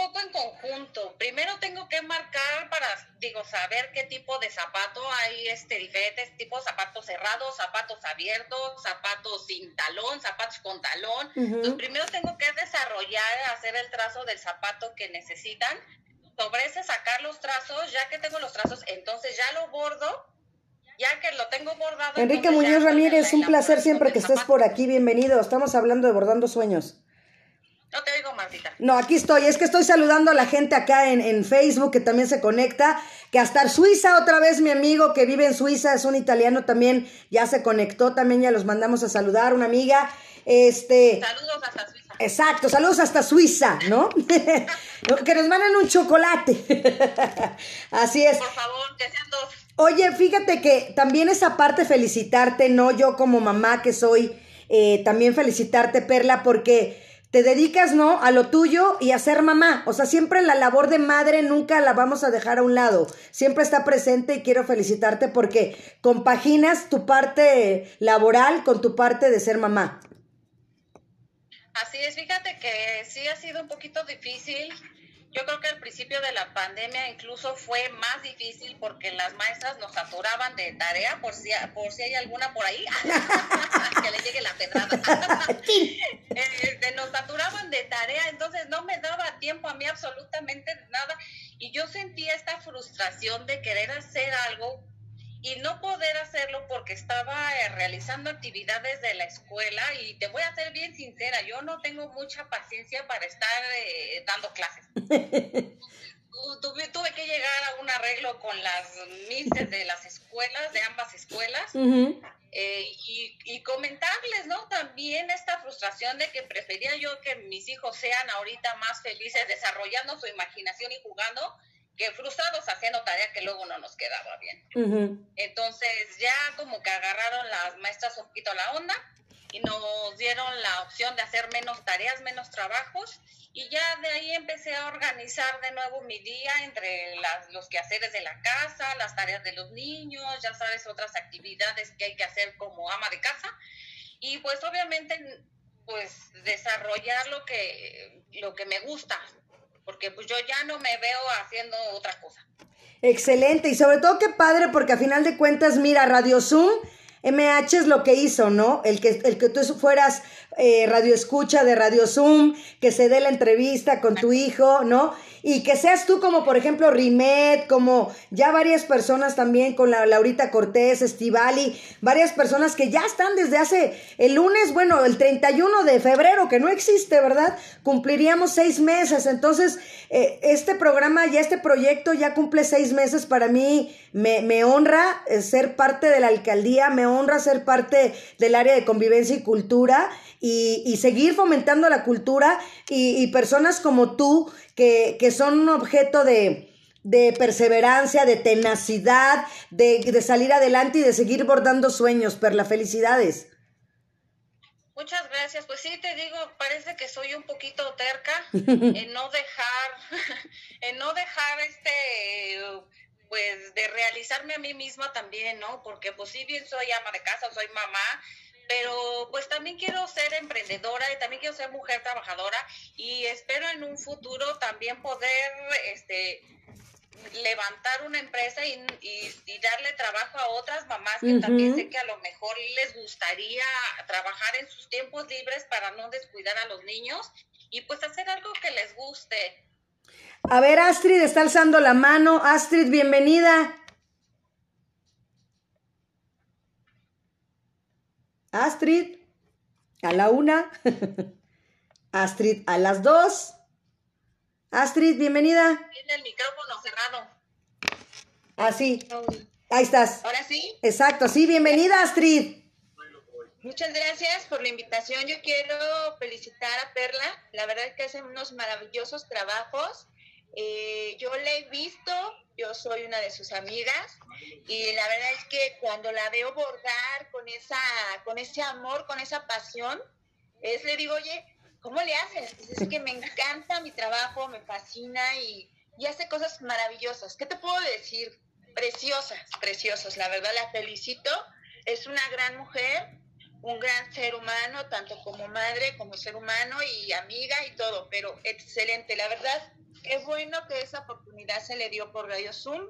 poco en conjunto. Primero tengo que marcar para, digo, saber qué tipo de zapato hay, este, diferentes tipos, zapatos cerrados, zapatos abiertos, zapatos sin talón, zapatos con talón. Entonces, primero tengo que desarrollar, hacer el trazo del zapato que necesitan. Sobre ese sacar los trazos, ya que tengo los trazos, entonces ya lo bordo ya que lo tengo bordado. Enrique Muñoz Ramírez, un placer siempre que estés por aquí. Bienvenido. Estamos hablando de Bordando Sueños. No te oigo, Martita. No, aquí estoy. Es que estoy saludando a la gente acá en, en, Facebook que también se conecta. Que hasta Suiza, otra vez mi amigo que vive en Suiza, es un italiano también, ya se conectó. También ya los mandamos a saludar, una amiga. Este. Saludos hasta Suiza. Exacto, saludos hasta Suiza, ¿no? [LAUGHS] que nos manden un chocolate. [LAUGHS] Así es. Por favor, que sean dos. Oye, fíjate que también esa parte felicitarte, ¿no? Yo como mamá que soy, eh, también felicitarte, Perla, porque te dedicas, ¿no? A lo tuyo y a ser mamá. O sea, siempre la labor de madre nunca la vamos a dejar a un lado. Siempre está presente y quiero felicitarte porque compaginas tu parte laboral con tu parte de ser mamá. Así es, fíjate que sí ha sido un poquito difícil yo creo que al principio de la pandemia incluso fue más difícil porque las maestras nos saturaban de tarea por si, por si hay alguna por ahí. [LAUGHS] Que le llegue la pedrada. [LAUGHS] Este, nos saturaban de tarea, entonces no me daba tiempo a mí absolutamente nada. Y yo sentía esta frustración de querer hacer algo y no poder hacerlo porque estaba eh, realizando actividades de la escuela y te voy a ser bien sincera, yo no tengo mucha paciencia para estar eh, dando clases. [LAUGHS] tuve, tuve que llegar a un arreglo con las mises de las escuelas, de ambas escuelas, eh, y, y, comentarles, ¿no? También esta frustración de que prefería yo que mis hijos sean ahorita más felices desarrollando su imaginación y jugando, que frustrados haciendo tarea que luego no nos quedaba bien. Entonces ya como que agarraron las maestras un poquito la onda y nos dieron la opción de hacer menos tareas, menos trabajos. Y ya de ahí empecé a organizar de nuevo mi día entre las, los quehaceres de la casa, las tareas de los niños, ya sabes, otras actividades que hay que hacer como ama de casa. Y pues obviamente pues desarrollar lo que, lo que me gusta, porque pues yo ya no me veo haciendo otra cosa. Excelente, y sobre todo qué padre, porque a final de cuentas, mira, Radio Zoom MH es lo que hizo, ¿no? El que, el que tú fueras eh, radio escucha de Radio Zoom, que se dé la entrevista con tu hijo, ¿no? Y que seas tú como, por ejemplo, Rimet, como ya varias personas también con la Laurita Cortés, Estivali, varias personas que ya están desde hace el lunes, bueno, el 31 de febrero, que no existe, ¿verdad? Cumpliríamos seis meses. Entonces, eh, este programa y este proyecto ya cumple seis meses. Para mí me, me honra eh, ser parte de la alcaldía, me honra ser parte del área de convivencia y cultura y, y seguir fomentando la cultura y, y personas como tú que, que son un objeto de, de perseverancia, de tenacidad, de, de, salir adelante y de seguir bordando sueños, Perla. Felicidades. Muchas gracias. Pues sí, te digo, parece que soy un poquito terca [LAUGHS] en no dejar, [LAUGHS] en no dejar este, pues de realizarme a mí misma también, ¿no? Porque pues sí bien soy ama de casa, soy mamá, pero pues también quiero ser emprendedora y también quiero ser mujer trabajadora y espero en un futuro también poder este levantar una empresa y, y, darle trabajo a otras mamás que también sé que a lo mejor les gustaría trabajar en sus tiempos libres para no descuidar a los niños y pues hacer algo que les guste. A ver, Astrid está alzando la mano. Astrid, bienvenida. Astrid, a la una. [LAUGHS] Astrid, a las dos. Astrid, bienvenida. Tiene el micrófono cerrado. Así. Ah, Ahí estás. ¿Ahora sí? Exacto, sí, bienvenida, Astrid. Muchas gracias por la invitación. Yo quiero felicitar a Perla. La verdad es que hacen unos maravillosos trabajos. Eh, yo la he visto, yo soy una de sus amigas y la verdad es que cuando la veo bordar con esa, con ese amor, con esa pasión, es le digo, oye, ¿cómo le haces? Es que me encanta mi trabajo, me fascina y, y hace cosas maravillosas. ¿Qué te puedo decir? Preciosas, preciosas. La verdad la felicito. Es una gran mujer, un gran ser humano, tanto como madre, como ser humano y amiga y todo, pero excelente. La verdad, qué bueno que esa oportunidad se le dio por Radio Zoom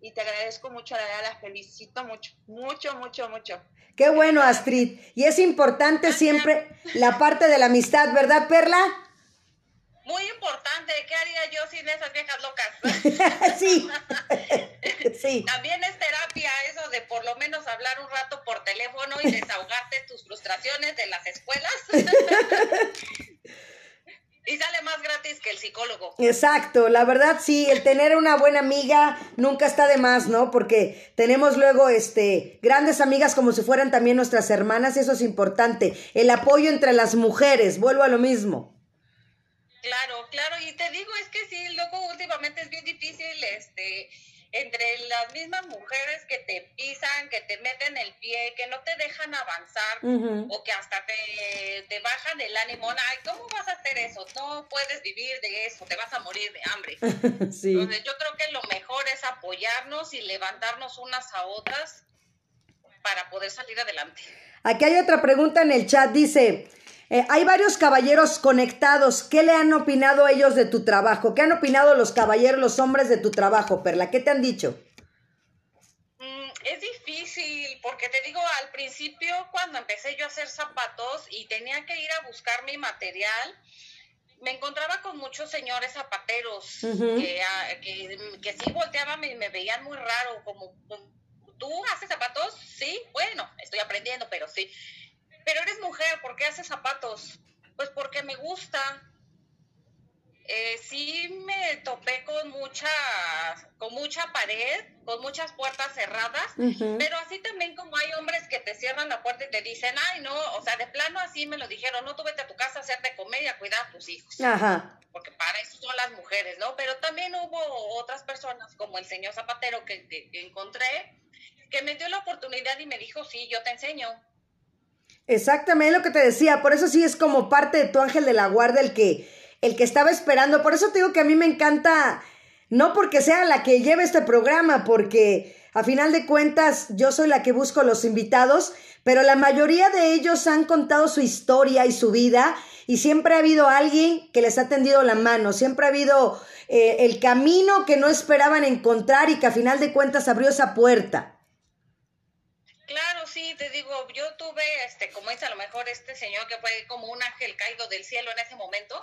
y te agradezco mucho, la verdad, la felicito mucho, mucho, mucho, mucho. Qué bueno, Astrid. Y es importante siempre la parte de la amistad, ¿verdad, Perla? Muy importante. ¿Qué haría yo sin esas viejas locas? [LAUGHS] sí. [LAUGHS] sí. También es terapia eso de por lo menos hablar un rato por teléfono y desahogarte tus frustraciones de las escuelas. [LAUGHS] Y sale más gratis que el psicólogo. Exacto, la verdad sí, el tener una buena amiga nunca está de más, ¿no? Porque tenemos luego este grandes amigas como si fueran también nuestras hermanas, y eso es importante. El apoyo entre las mujeres, vuelvo a lo mismo. Claro, claro, y te digo, es que sí, luego últimamente es bien difícil, este, entre las mismas mujeres que te pisan, que te meten el pie, que no te dejan avanzar o que hasta te, te, bajan el ánimo. Ay, ¿cómo vas a hacer eso? No puedes vivir de eso, te vas a morir de hambre. [LAUGHS] sí. Entonces yo creo que lo mejor es apoyarnos y levantarnos unas a otras para poder salir adelante. Aquí hay otra pregunta en el chat, dice... Eh, hay varios caballeros conectados. ¿Qué le han opinado ellos de tu trabajo? ¿Qué han opinado los caballeros, los hombres de tu trabajo, Perla? ¿Qué te han dicho? Mm, es difícil, porque te digo, al principio cuando empecé yo a hacer zapatos y tenía que ir a buscar mi material, me encontraba con muchos señores zapateros uh -huh. que, que, que, sí volteaban y me veían muy raro, como, ¿tú haces zapatos? Sí, bueno, estoy aprendiendo, pero sí. Pero eres mujer, ¿por qué haces zapatos? Pues porque me gusta. Eh, sí me topé con mucha, con mucha pared, con muchas puertas cerradas, pero así también como hay hombres que te cierran la puerta y te dicen, ay no, o sea, de plano así me lo dijeron, no, tú vete a tu casa a hacer de comer y a cuidar a tus hijos. Ajá. Porque para eso son las mujeres, ¿no? Pero también hubo otras personas, como el señor Zapatero que, que encontré, que me dio la oportunidad y me dijo, sí, yo te enseño. Exactamente lo que te decía, por eso sí es como parte de tu ángel de la guarda el que el que estaba esperando. Por eso te digo que a mí me encanta, no porque sea la que lleve este programa, porque a final de cuentas yo soy la que busco los invitados, pero la mayoría de ellos han contado su historia y su vida y siempre ha habido alguien que les ha tendido la mano, siempre ha habido eh, el camino que no esperaban encontrar y que a final de cuentas abrió esa puerta. Sí, te digo, yo tuve, este, como dice a lo mejor este señor que fue como un ángel caído del cielo en ese momento,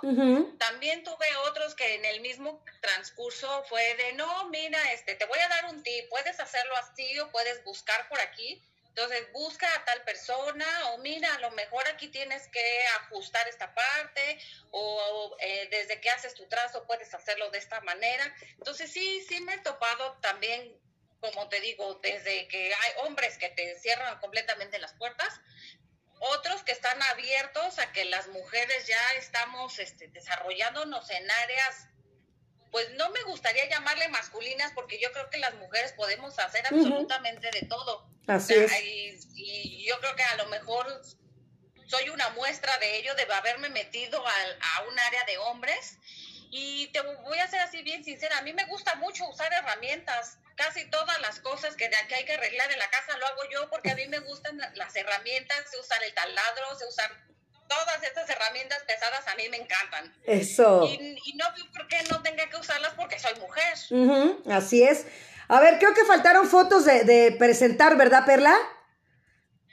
también tuve otros que en el mismo transcurso fue de, no, mira, este, te voy a dar un tip, puedes hacerlo así o puedes buscar por aquí, entonces busca a tal persona o mira, a lo mejor aquí tienes que ajustar esta parte o, eh, desde que haces tu trazo puedes hacerlo de esta manera. Entonces sí, sí me he topado también como te digo, desde que hay hombres que te cierran completamente las puertas, otros que están abiertos a que las mujeres ya estamos este, desarrollándonos en áreas, pues no me gustaría llamarle masculinas, porque yo creo que las mujeres podemos hacer absolutamente de todo. Así es. Y, yo creo que a lo mejor soy una muestra de ello, de haberme metido a un área de hombres. Y te voy a ser así bien sincera, a mí me gusta mucho usar herramientas casi todas las cosas que, que hay que arreglar en la casa lo hago yo porque a mí me gustan las herramientas, sé usar el taladro, sé usar todas estas herramientas pesadas, a mí me encantan. Eso. Y, no veo por qué no tenga que usarlas porque soy mujer. así es. A ver, creo que faltaron fotos de, presentar, ¿verdad, Perla?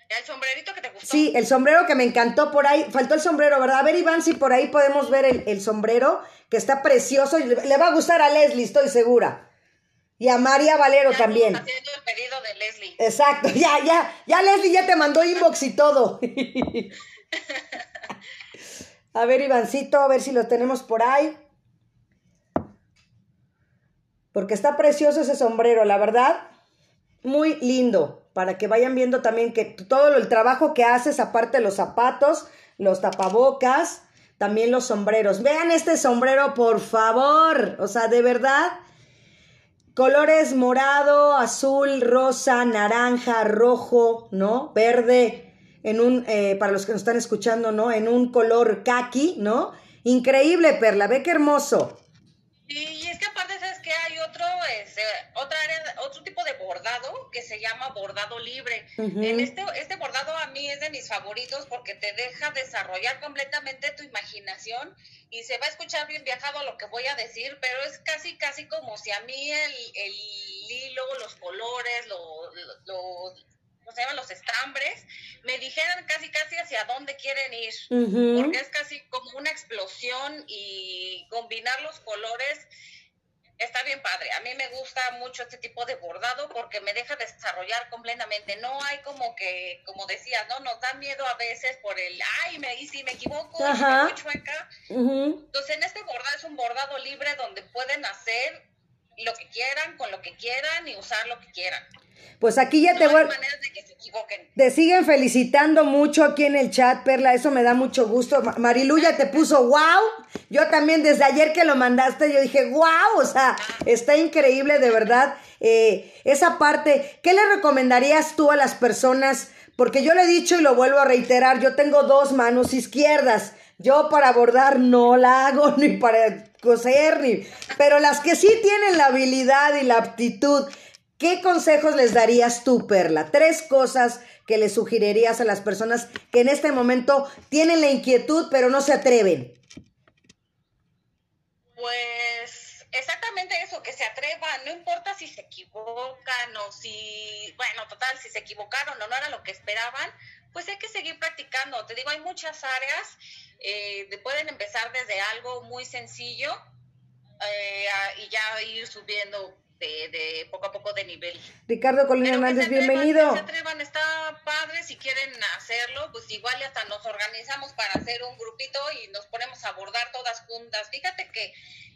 El sombrerito que te gustó. Sí, el sombrero que me encantó por ahí. Faltó el sombrero, ¿verdad? A ver, Iván, si por ahí podemos ver el, el sombrero, que está precioso y le va a gustar a Leslie, estoy segura. Y a María Valero también. Haciendo el pedido de Leslie. Exacto, [LAUGHS] ya, ya, ya Leslie ya te mandó inbox y todo. [LAUGHS] a ver, Ivancito, a ver si lo tenemos por ahí. Porque está precioso ese sombrero, la verdad. Muy lindo. Para que vayan viendo también que todo el trabajo que haces, aparte de los zapatos, los tapabocas, también los sombreros. Vean este sombrero, por favor. O sea, de verdad Colores morado, azul, rosa, naranja, rojo, ¿no? Verde, en un, eh, para los que nos están escuchando, ¿no? En un color kaki, ¿no? Increíble, Perla, ve qué hermoso. Y Otro, este, otra área, otro tipo de bordado que se llama bordado libre. En este, este bordado a mí es de mis favoritos porque te deja desarrollar completamente tu imaginación y se va a escuchar bien viajado lo que voy a decir, pero es casi, casi como si a mí el, el hilo, los colores, los, se llaman? Los estambres, me dijeran casi, casi hacia dónde quieren ir, porque es casi como una explosión y combinar los colores está bien padre. A mí me gusta mucho este tipo de bordado porque me deja desarrollar completamente. No hay como que, como decías, ¿no? Nos da miedo a veces por el, ay, me, y si me equivoco, y me voy chueca. Entonces, en este bordado es un bordado libre donde pueden hacer lo que quieran, con lo que quieran y usar lo que quieran. Pues aquí ya te voy. Te siguen felicitando mucho aquí en el chat, Perla. Eso me da mucho gusto. Marilu ya te puso wow. Yo también desde ayer que lo mandaste, yo dije wow. O sea, está increíble, de verdad. [LAUGHS] Eh, esa parte, ¿qué le recomendarías tú a las personas? Porque yo le he dicho y lo vuelvo a reiterar, yo tengo dos manos izquierdas. Yo para bordar no la hago [LAUGHS] ni para pero las que sí tienen la habilidad y la aptitud ¿Qué consejos les darías tú, Perla? Tres cosas que le sugerirías a las personas que en este momento tienen la inquietud pero no se atreven. Pues exactamente eso, que se atrevan, no importa si se equivocan o si, bueno, total, si se equivocaron o no era lo que esperaban, pues hay que seguir practicando. Te digo, hay muchas áreas, eh, pueden empezar desde algo muy sencillo eh, y ya ir subiendo de, poco a poco de nivel. Ricardo Colina Hernández, bienvenido. se atrevan, está padre, si quieren hacerlo, pues igual hasta nos organizamos para hacer un grupito y nos ponemos a bordar todas juntas. Fíjate que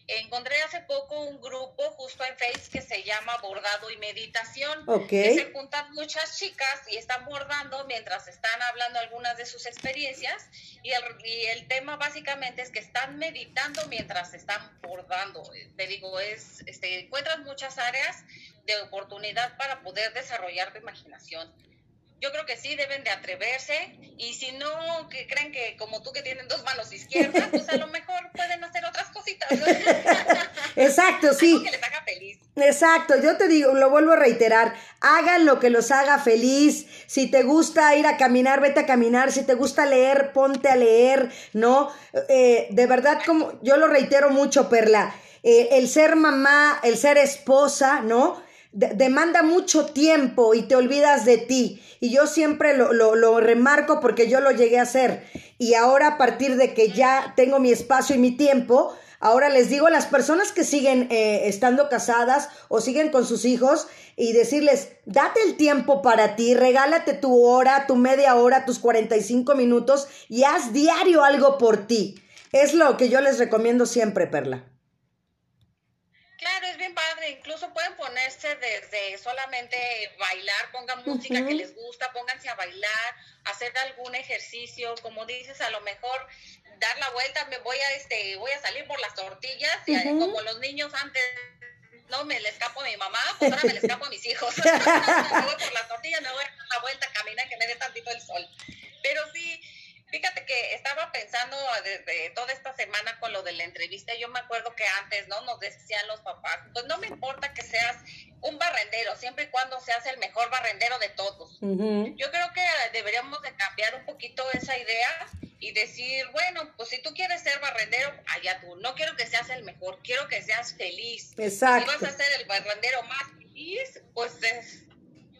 encontré hace poco un grupo justo en Facebook que se llama Bordado y Meditación. Que se juntan muchas chicas y están bordando mientras están hablando algunas de sus experiencias. Y el, y el tema básicamente es que están meditando mientras están bordando. Te digo, es, este, encuentras muchas áreas de oportunidad para poder desarrollar tu imaginación yo creo que sí deben de atreverse y si no que creen que como tú que tienen dos manos izquierdas, pues a lo mejor pueden hacer otras cositas. [LAUGHS] Exacto, sí. que les haga feliz. Exacto, yo te digo, lo vuelvo a reiterar, hagan lo que los haga feliz. Si te gusta ir a caminar, vete a caminar. Si te gusta leer, ponte a leer, ¿no? Eh, de verdad, como yo lo reitero mucho, Perla, eh, el ser mamá, el ser esposa, ¿no? demanda mucho tiempo y te olvidas de ti. Y yo siempre lo, lo, remarco porque yo lo llegué a hacer. Y ahora a partir de que ya tengo mi espacio y mi tiempo, ahora les digo a las personas que siguen eh, estando casadas o siguen con sus hijos y decirles, date el tiempo para ti, regálate tu hora, tu media hora, tus 45 minutos y haz diario algo por ti. Es lo que yo les recomiendo siempre, Perla. Claro, es bien padre. Incluso pueden ponerse desde solamente bailar, pongan música que les gusta, pónganse a bailar, hacer algún ejercicio, como dices, a lo mejor dar la vuelta, me voy a este, voy a salir por las tortillas, y como los niños antes no me le escapo a mi mamá, pues ahora me le escapo a mis hijos. [LAUGHS] me voy por las tortillas, me voy a dar la vuelta, caminar, que me dé tantito el sol. Pero sí, Fíjate que estaba pensando desde toda esta semana con lo de la entrevista, yo me acuerdo que antes, ¿no? Nos decían los papás, pues no me importa que seas un barrendero, siempre y cuando seas el mejor barrendero de todos. Yo creo que deberíamos de cambiar un poquito esa idea y decir, bueno, pues si tú quieres ser barrendero, allá tú, no quiero que seas el mejor, quiero que seas feliz. Exacto. Si vas a ser el barrendero más feliz, pues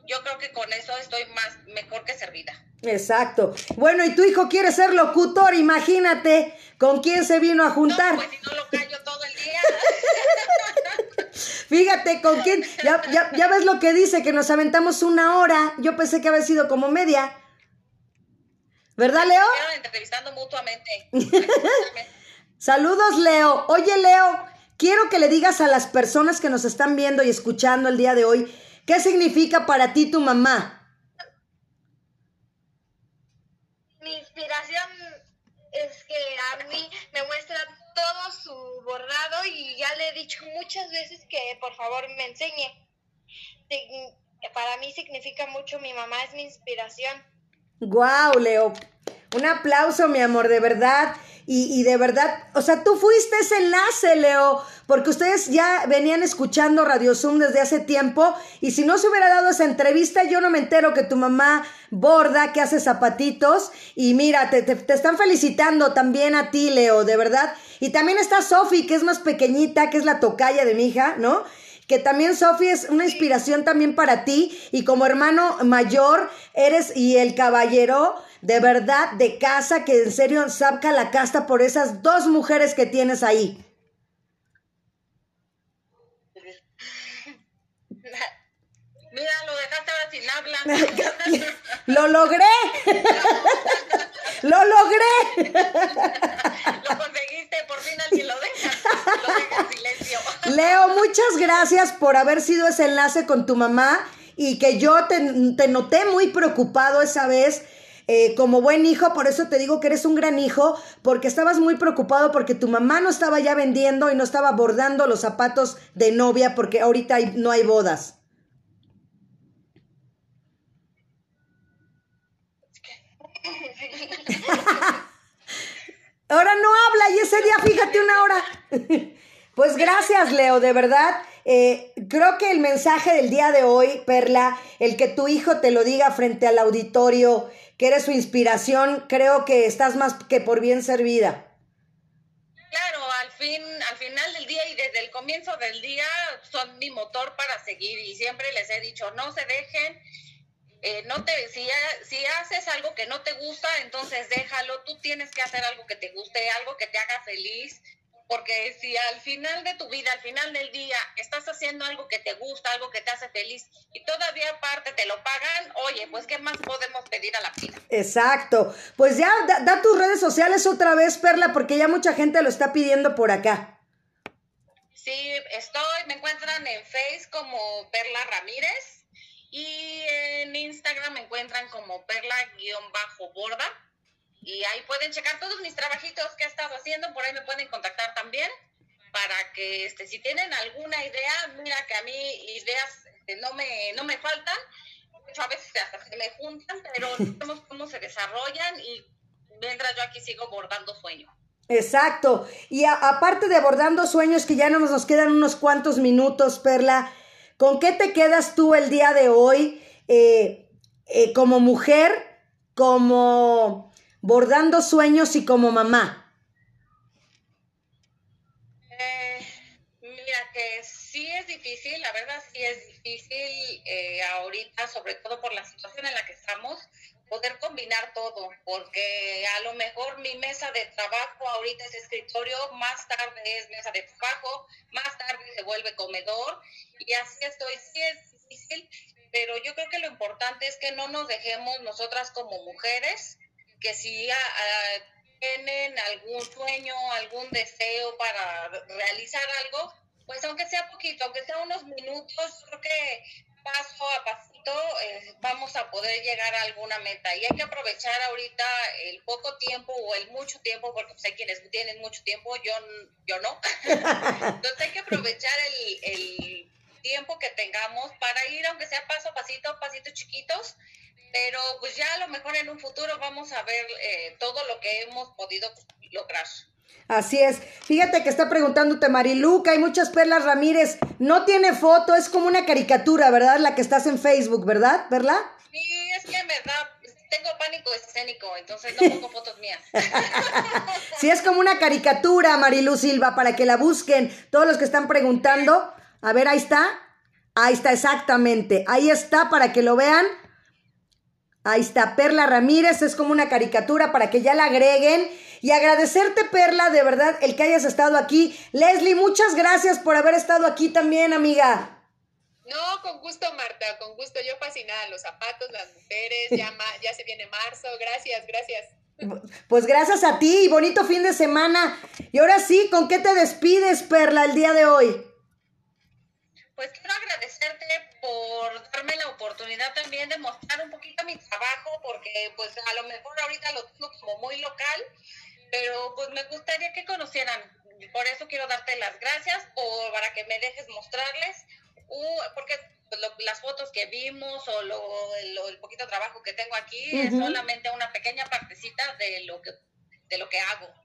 yo creo que con eso estoy más mejor que servida. Exacto. Bueno, y tu hijo quiere ser locutor, imagínate con quién se vino a juntar. No, pues si no lo callo todo el día. [LAUGHS] Fíjate con quién. Ya, ya, ya, ves lo que dice, que nos aventamos una hora. Yo pensé que había sido como media. ¿Verdad, Leo? entrevistando mutuamente. [LAUGHS] Saludos, Leo. Oye, Leo, quiero que le digas a las personas que nos están viendo y escuchando el día de hoy, ¿qué significa para ti tu mamá? Mi inspiración es que a mí me muestra todo su bordado y ya le he dicho muchas veces que por favor me enseñe. Para mí significa mucho, mi mamá es mi inspiración. Guau, Leo. Un aplauso, mi amor, de verdad. Y, de verdad, o sea, tú fuiste ese enlace, Leo, porque ustedes ya venían escuchando Radio Zoom desde hace tiempo y si no se hubiera dado esa entrevista, yo no me entero que tu mamá borda, que hace zapatitos y mira, te, te, están felicitando también a ti, Leo, de verdad. Y también está Sofi, que es más pequeñita, que es la tocaya de mi hija, ¿no? Que también Sofi es una inspiración también para ti y como hermano mayor eres y el caballero de verdad de casa que en serio saca la casta por esas dos mujeres que tienes ahí. [LAUGHS] Mira, lo dejaste ahora sin habla. [LAUGHS] lo logré. [LAUGHS] lo logré. lo conseguiste, por fin alguien lo deja. Lo deja en silencio. Leo, muchas gracias por haber sido ese enlace con tu mamá y que yo te, te noté muy preocupado esa vez eh, como buen hijo, por eso te digo que eres un gran hijo, porque estabas muy preocupado porque tu mamá no estaba ya vendiendo y no estaba bordando los zapatos de novia porque ahorita no hay bodas. Ahora no habla y ese día fíjate una hora. [LAUGHS] Pues gracias, Leo, de verdad. Eh, creo que el mensaje del día de hoy, Perla, el que tu hijo te lo diga frente al auditorio, que eres su inspiración, creo que estás más que por bien servida. Claro, al fin, al final del día y desde el comienzo del día son mi motor para seguir y siempre les he dicho, no se dejen, eh, no te, si, si haces algo que no te gusta, entonces déjalo, tú tienes que hacer algo que te guste, algo que te haga feliz, porque si al final de tu vida, al final del día, estás haciendo algo que te gusta, algo que te hace feliz y todavía aparte te lo pagan, oye, pues ¿qué más podemos pedir a la vida? Exacto. Pues ya da, tus redes sociales otra vez, Perla, porque ya mucha gente lo está pidiendo por acá. Sí, estoy, me encuentran en Face como Perla Ramírez y en Instagram me encuentran como Perla-borda y ahí pueden checar todos mis trabajitos que he estado haciendo, por ahí me pueden contactar también para que este, si tienen alguna idea, mira que a mí ideas este, no, me, no me faltan, a veces hasta se me juntan, pero [LAUGHS] vemos cómo se desarrollan y mientras yo aquí sigo bordando sueños. Exacto. Y aparte de bordando sueños, que ya no nos quedan unos cuantos minutos, Perla, ¿con qué te quedas tú el día de hoy eh, eh, como mujer, como bordando sueños y como mamá? Eh, mira que sí es difícil, la verdad sí es difícil ahorita, sobre todo por la situación en la que estamos, poder combinar todo, porque a lo mejor mi mesa de trabajo ahorita es escritorio, más tarde es mesa de trabajo, más tarde se vuelve comedor y así estoy, sí es difícil, pero yo creo que lo importante es que no nos dejemos nosotras como mujeres que si ah, ah, tienen algún sueño, algún deseo para realizar algo, pues aunque sea poquito, aunque sea unos minutos, creo que paso a pasito eh, vamos a poder llegar a alguna meta. Y hay que aprovechar ahorita el poco tiempo o el mucho tiempo, porque sé pues, quienes tienen mucho tiempo, yo, yo no. [LAUGHS] Entonces hay que aprovechar el, el tiempo que tengamos para ir, aunque sea paso a pasito, pasitos chiquitos, pero pues ya a lo mejor en un futuro vamos a ver eh, todo lo que hemos podido lograr. Así es. Fíjate que está preguntándote Marilu, que hay muchas perlas Ramírez. No tiene foto, es como una caricatura, ¿verdad? La que estás en Facebook, ¿verdad? ¿Verdad? Sí, es que me da, tengo pánico escénico, entonces no pongo fotos mías. [LAUGHS] sí, es como una caricatura, Marilu Silva, para que la busquen. Todos los que están preguntando, a ver, ahí está. Ahí está, exactamente. Ahí está para que lo vean. Ahí está, Perla Ramírez, es como una caricatura para que ya la agreguen. Y agradecerte, Perla, de verdad, el que hayas estado aquí. Leslie, muchas gracias por haber estado aquí también, amiga. No, con gusto, Marta, con gusto. Yo fascinada, los zapatos, las mujeres, ya, ya se viene marzo. Gracias, gracias. Pues gracias a ti y bonito fin de semana. Y ahora sí, ¿con qué te despides, Perla, el día de hoy? Pues quiero agradecerte por darme la oportunidad también de mostrar un poquito mi trabajo, porque pues a lo mejor ahorita lo tengo como muy local, pero pues me gustaría que conocieran. Por eso quiero darte las gracias, por, para que me dejes mostrarles, uh, porque pues, las fotos que vimos o lo, el poquito trabajo que tengo aquí es solamente una pequeña partecita de lo que, de lo que hago.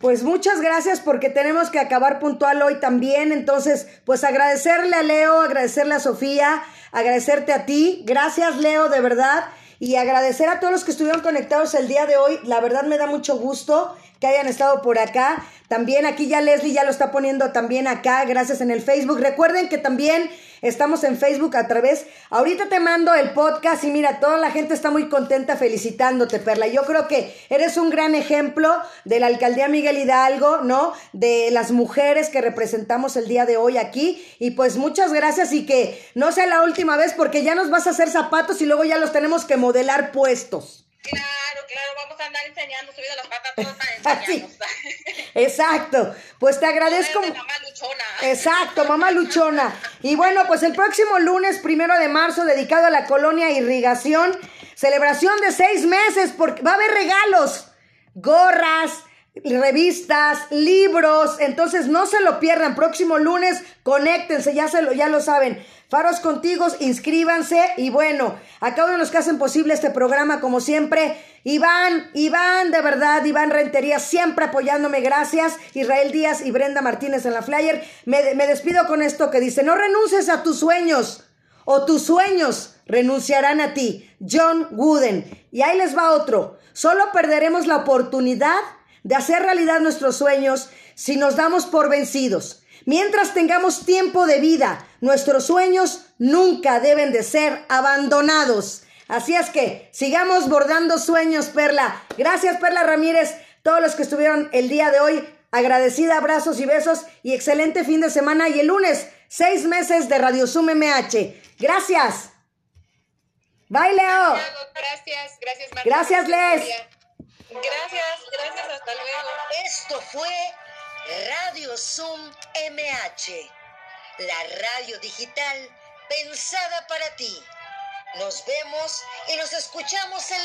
Pues muchas gracias porque tenemos que acabar puntual hoy también. Entonces, pues agradecerle a Leo, agradecerle a Sofía, agradecerte a ti. Gracias, Leo, de verdad. Y agradecer a todos los que estuvieron conectados el día de hoy. La verdad me da mucho gusto que hayan estado por acá. También aquí ya Leslie ya lo está poniendo también acá, gracias en el Facebook. Recuerden que también estamos en Facebook a través. Ahorita te mando el podcast y mira, toda la gente está muy contenta felicitándote, Perla. Yo creo que eres un gran ejemplo de la alcaldía Miguel Hidalgo, ¿no? De las mujeres que representamos el día de hoy aquí. Y pues muchas gracias y que no sea la última vez porque ya nos vas a hacer zapatos y luego ya los tenemos que modelar puestos. Claro, claro, vamos a andar enseñando, subido las patas todas [LAUGHS] para enseñarnos. [LAUGHS] Exacto, pues te agradezco. mamá luchona. Exacto, mamá luchona. Y bueno, pues el próximo lunes, primero de marzo, dedicado a la colonia Irrigación, celebración de seis meses, porque va a haber regalos, gorras, revistas, libros, entonces no se lo pierdan. Próximo lunes, conéctense, ya, se lo, ya lo saben. Faros contigo, inscríbanse y bueno, a cada uno de los que hacen posible este programa, como siempre, Iván, Iván, de verdad, Iván Rentería, siempre apoyándome, gracias, Israel Díaz y Brenda Martínez en la flyer. Me, me despido con esto que dice, no renuncies a tus sueños o tus sueños renunciarán a ti. John Wooden. Y ahí les va otro, solo perderemos la oportunidad de hacer realidad nuestros sueños si nos damos por vencidos. Mientras tengamos tiempo de vida, nuestros sueños nunca deben de ser abandonados. Así es que sigamos bordando sueños, Perla. Gracias, Perla Ramírez, todos los que estuvieron el día de hoy Agradecida, abrazos y besos y excelente fin de semana. Y el lunes, seis meses de Radio Zoom MH. Gracias. Bye, Leo. Gracias, gracias, Marta. Gracias, Les. Gracias, gracias, hasta luego. Esto fue Radio Zoom MH, la radio digital pensada para ti. Nos vemos y nos escuchamos en